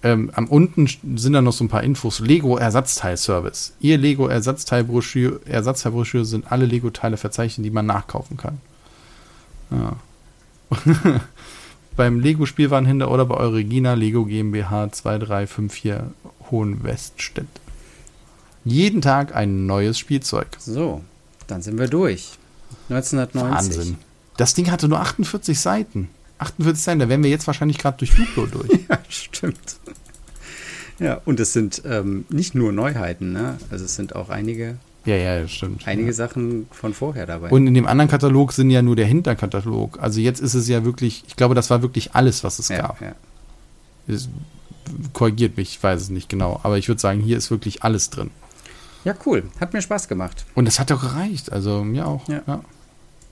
ähm, am unten sind da noch so ein paar Infos. Lego Ersatzteilservice. Ihr Lego Ersatzteilbroschüre, Ersatzteilbroschüre sind alle Lego-Teile verzeichnet, die man nachkaufen kann. Ja. beim Lego-Spielwarenhändler oder bei Euregina Lego GmbH 2354 Hohenweststedt. Jeden Tag ein neues Spielzeug. So, dann sind wir durch. 1990. Wahnsinn. Das Ding hatte nur 48 Seiten. 48 Seiten, da wären wir jetzt wahrscheinlich gerade durch Duplo durch. ja, stimmt. Ja, und es sind ähm, nicht nur Neuheiten, ne? Also es sind auch einige ja, ja, stimmt. Einige ja. Sachen von vorher dabei. Und in dem anderen Katalog sind ja nur der Hinterkatalog. Also jetzt ist es ja wirklich, ich glaube, das war wirklich alles, was es ja, gab. Ja. Es korrigiert mich, ich weiß es nicht genau. Aber ich würde sagen, hier ist wirklich alles drin. Ja, cool. Hat mir Spaß gemacht. Und es hat auch gereicht. Also mir auch. Ja. ja.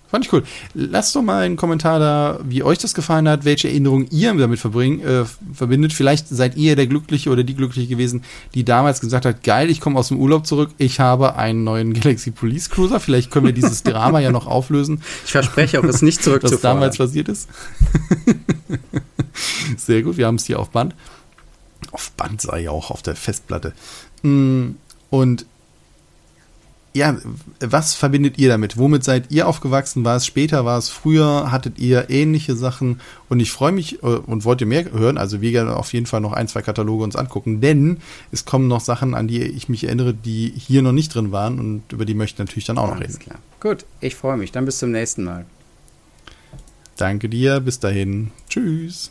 Fand ich cool. Lasst doch mal einen Kommentar da, wie euch das gefallen hat, welche Erinnerungen ihr damit verbringen, äh, verbindet. Vielleicht seid ihr der Glückliche oder die Glückliche gewesen, die damals gesagt hat, geil, ich komme aus dem Urlaub zurück, ich habe einen neuen Galaxy Police Cruiser. Vielleicht können wir dieses Drama ja noch auflösen. Ich verspreche auch, es nicht zurückzufahren. Was damals passiert ist. Sehr gut, wir haben es hier auf Band. Auf Band sei ja auch auf der Festplatte. Mm, und ja, was verbindet ihr damit? Womit seid ihr aufgewachsen? War es später? War es früher? Hattet ihr ähnliche Sachen? Und ich freue mich äh, und wollt ihr mehr hören? Also wir gerne auf jeden Fall noch ein, zwei Kataloge uns angucken, denn es kommen noch Sachen, an die ich mich erinnere, die hier noch nicht drin waren und über die möchte ich natürlich dann auch noch Alles reden. Klar. Gut, ich freue mich. Dann bis zum nächsten Mal. Danke dir. Bis dahin. Tschüss.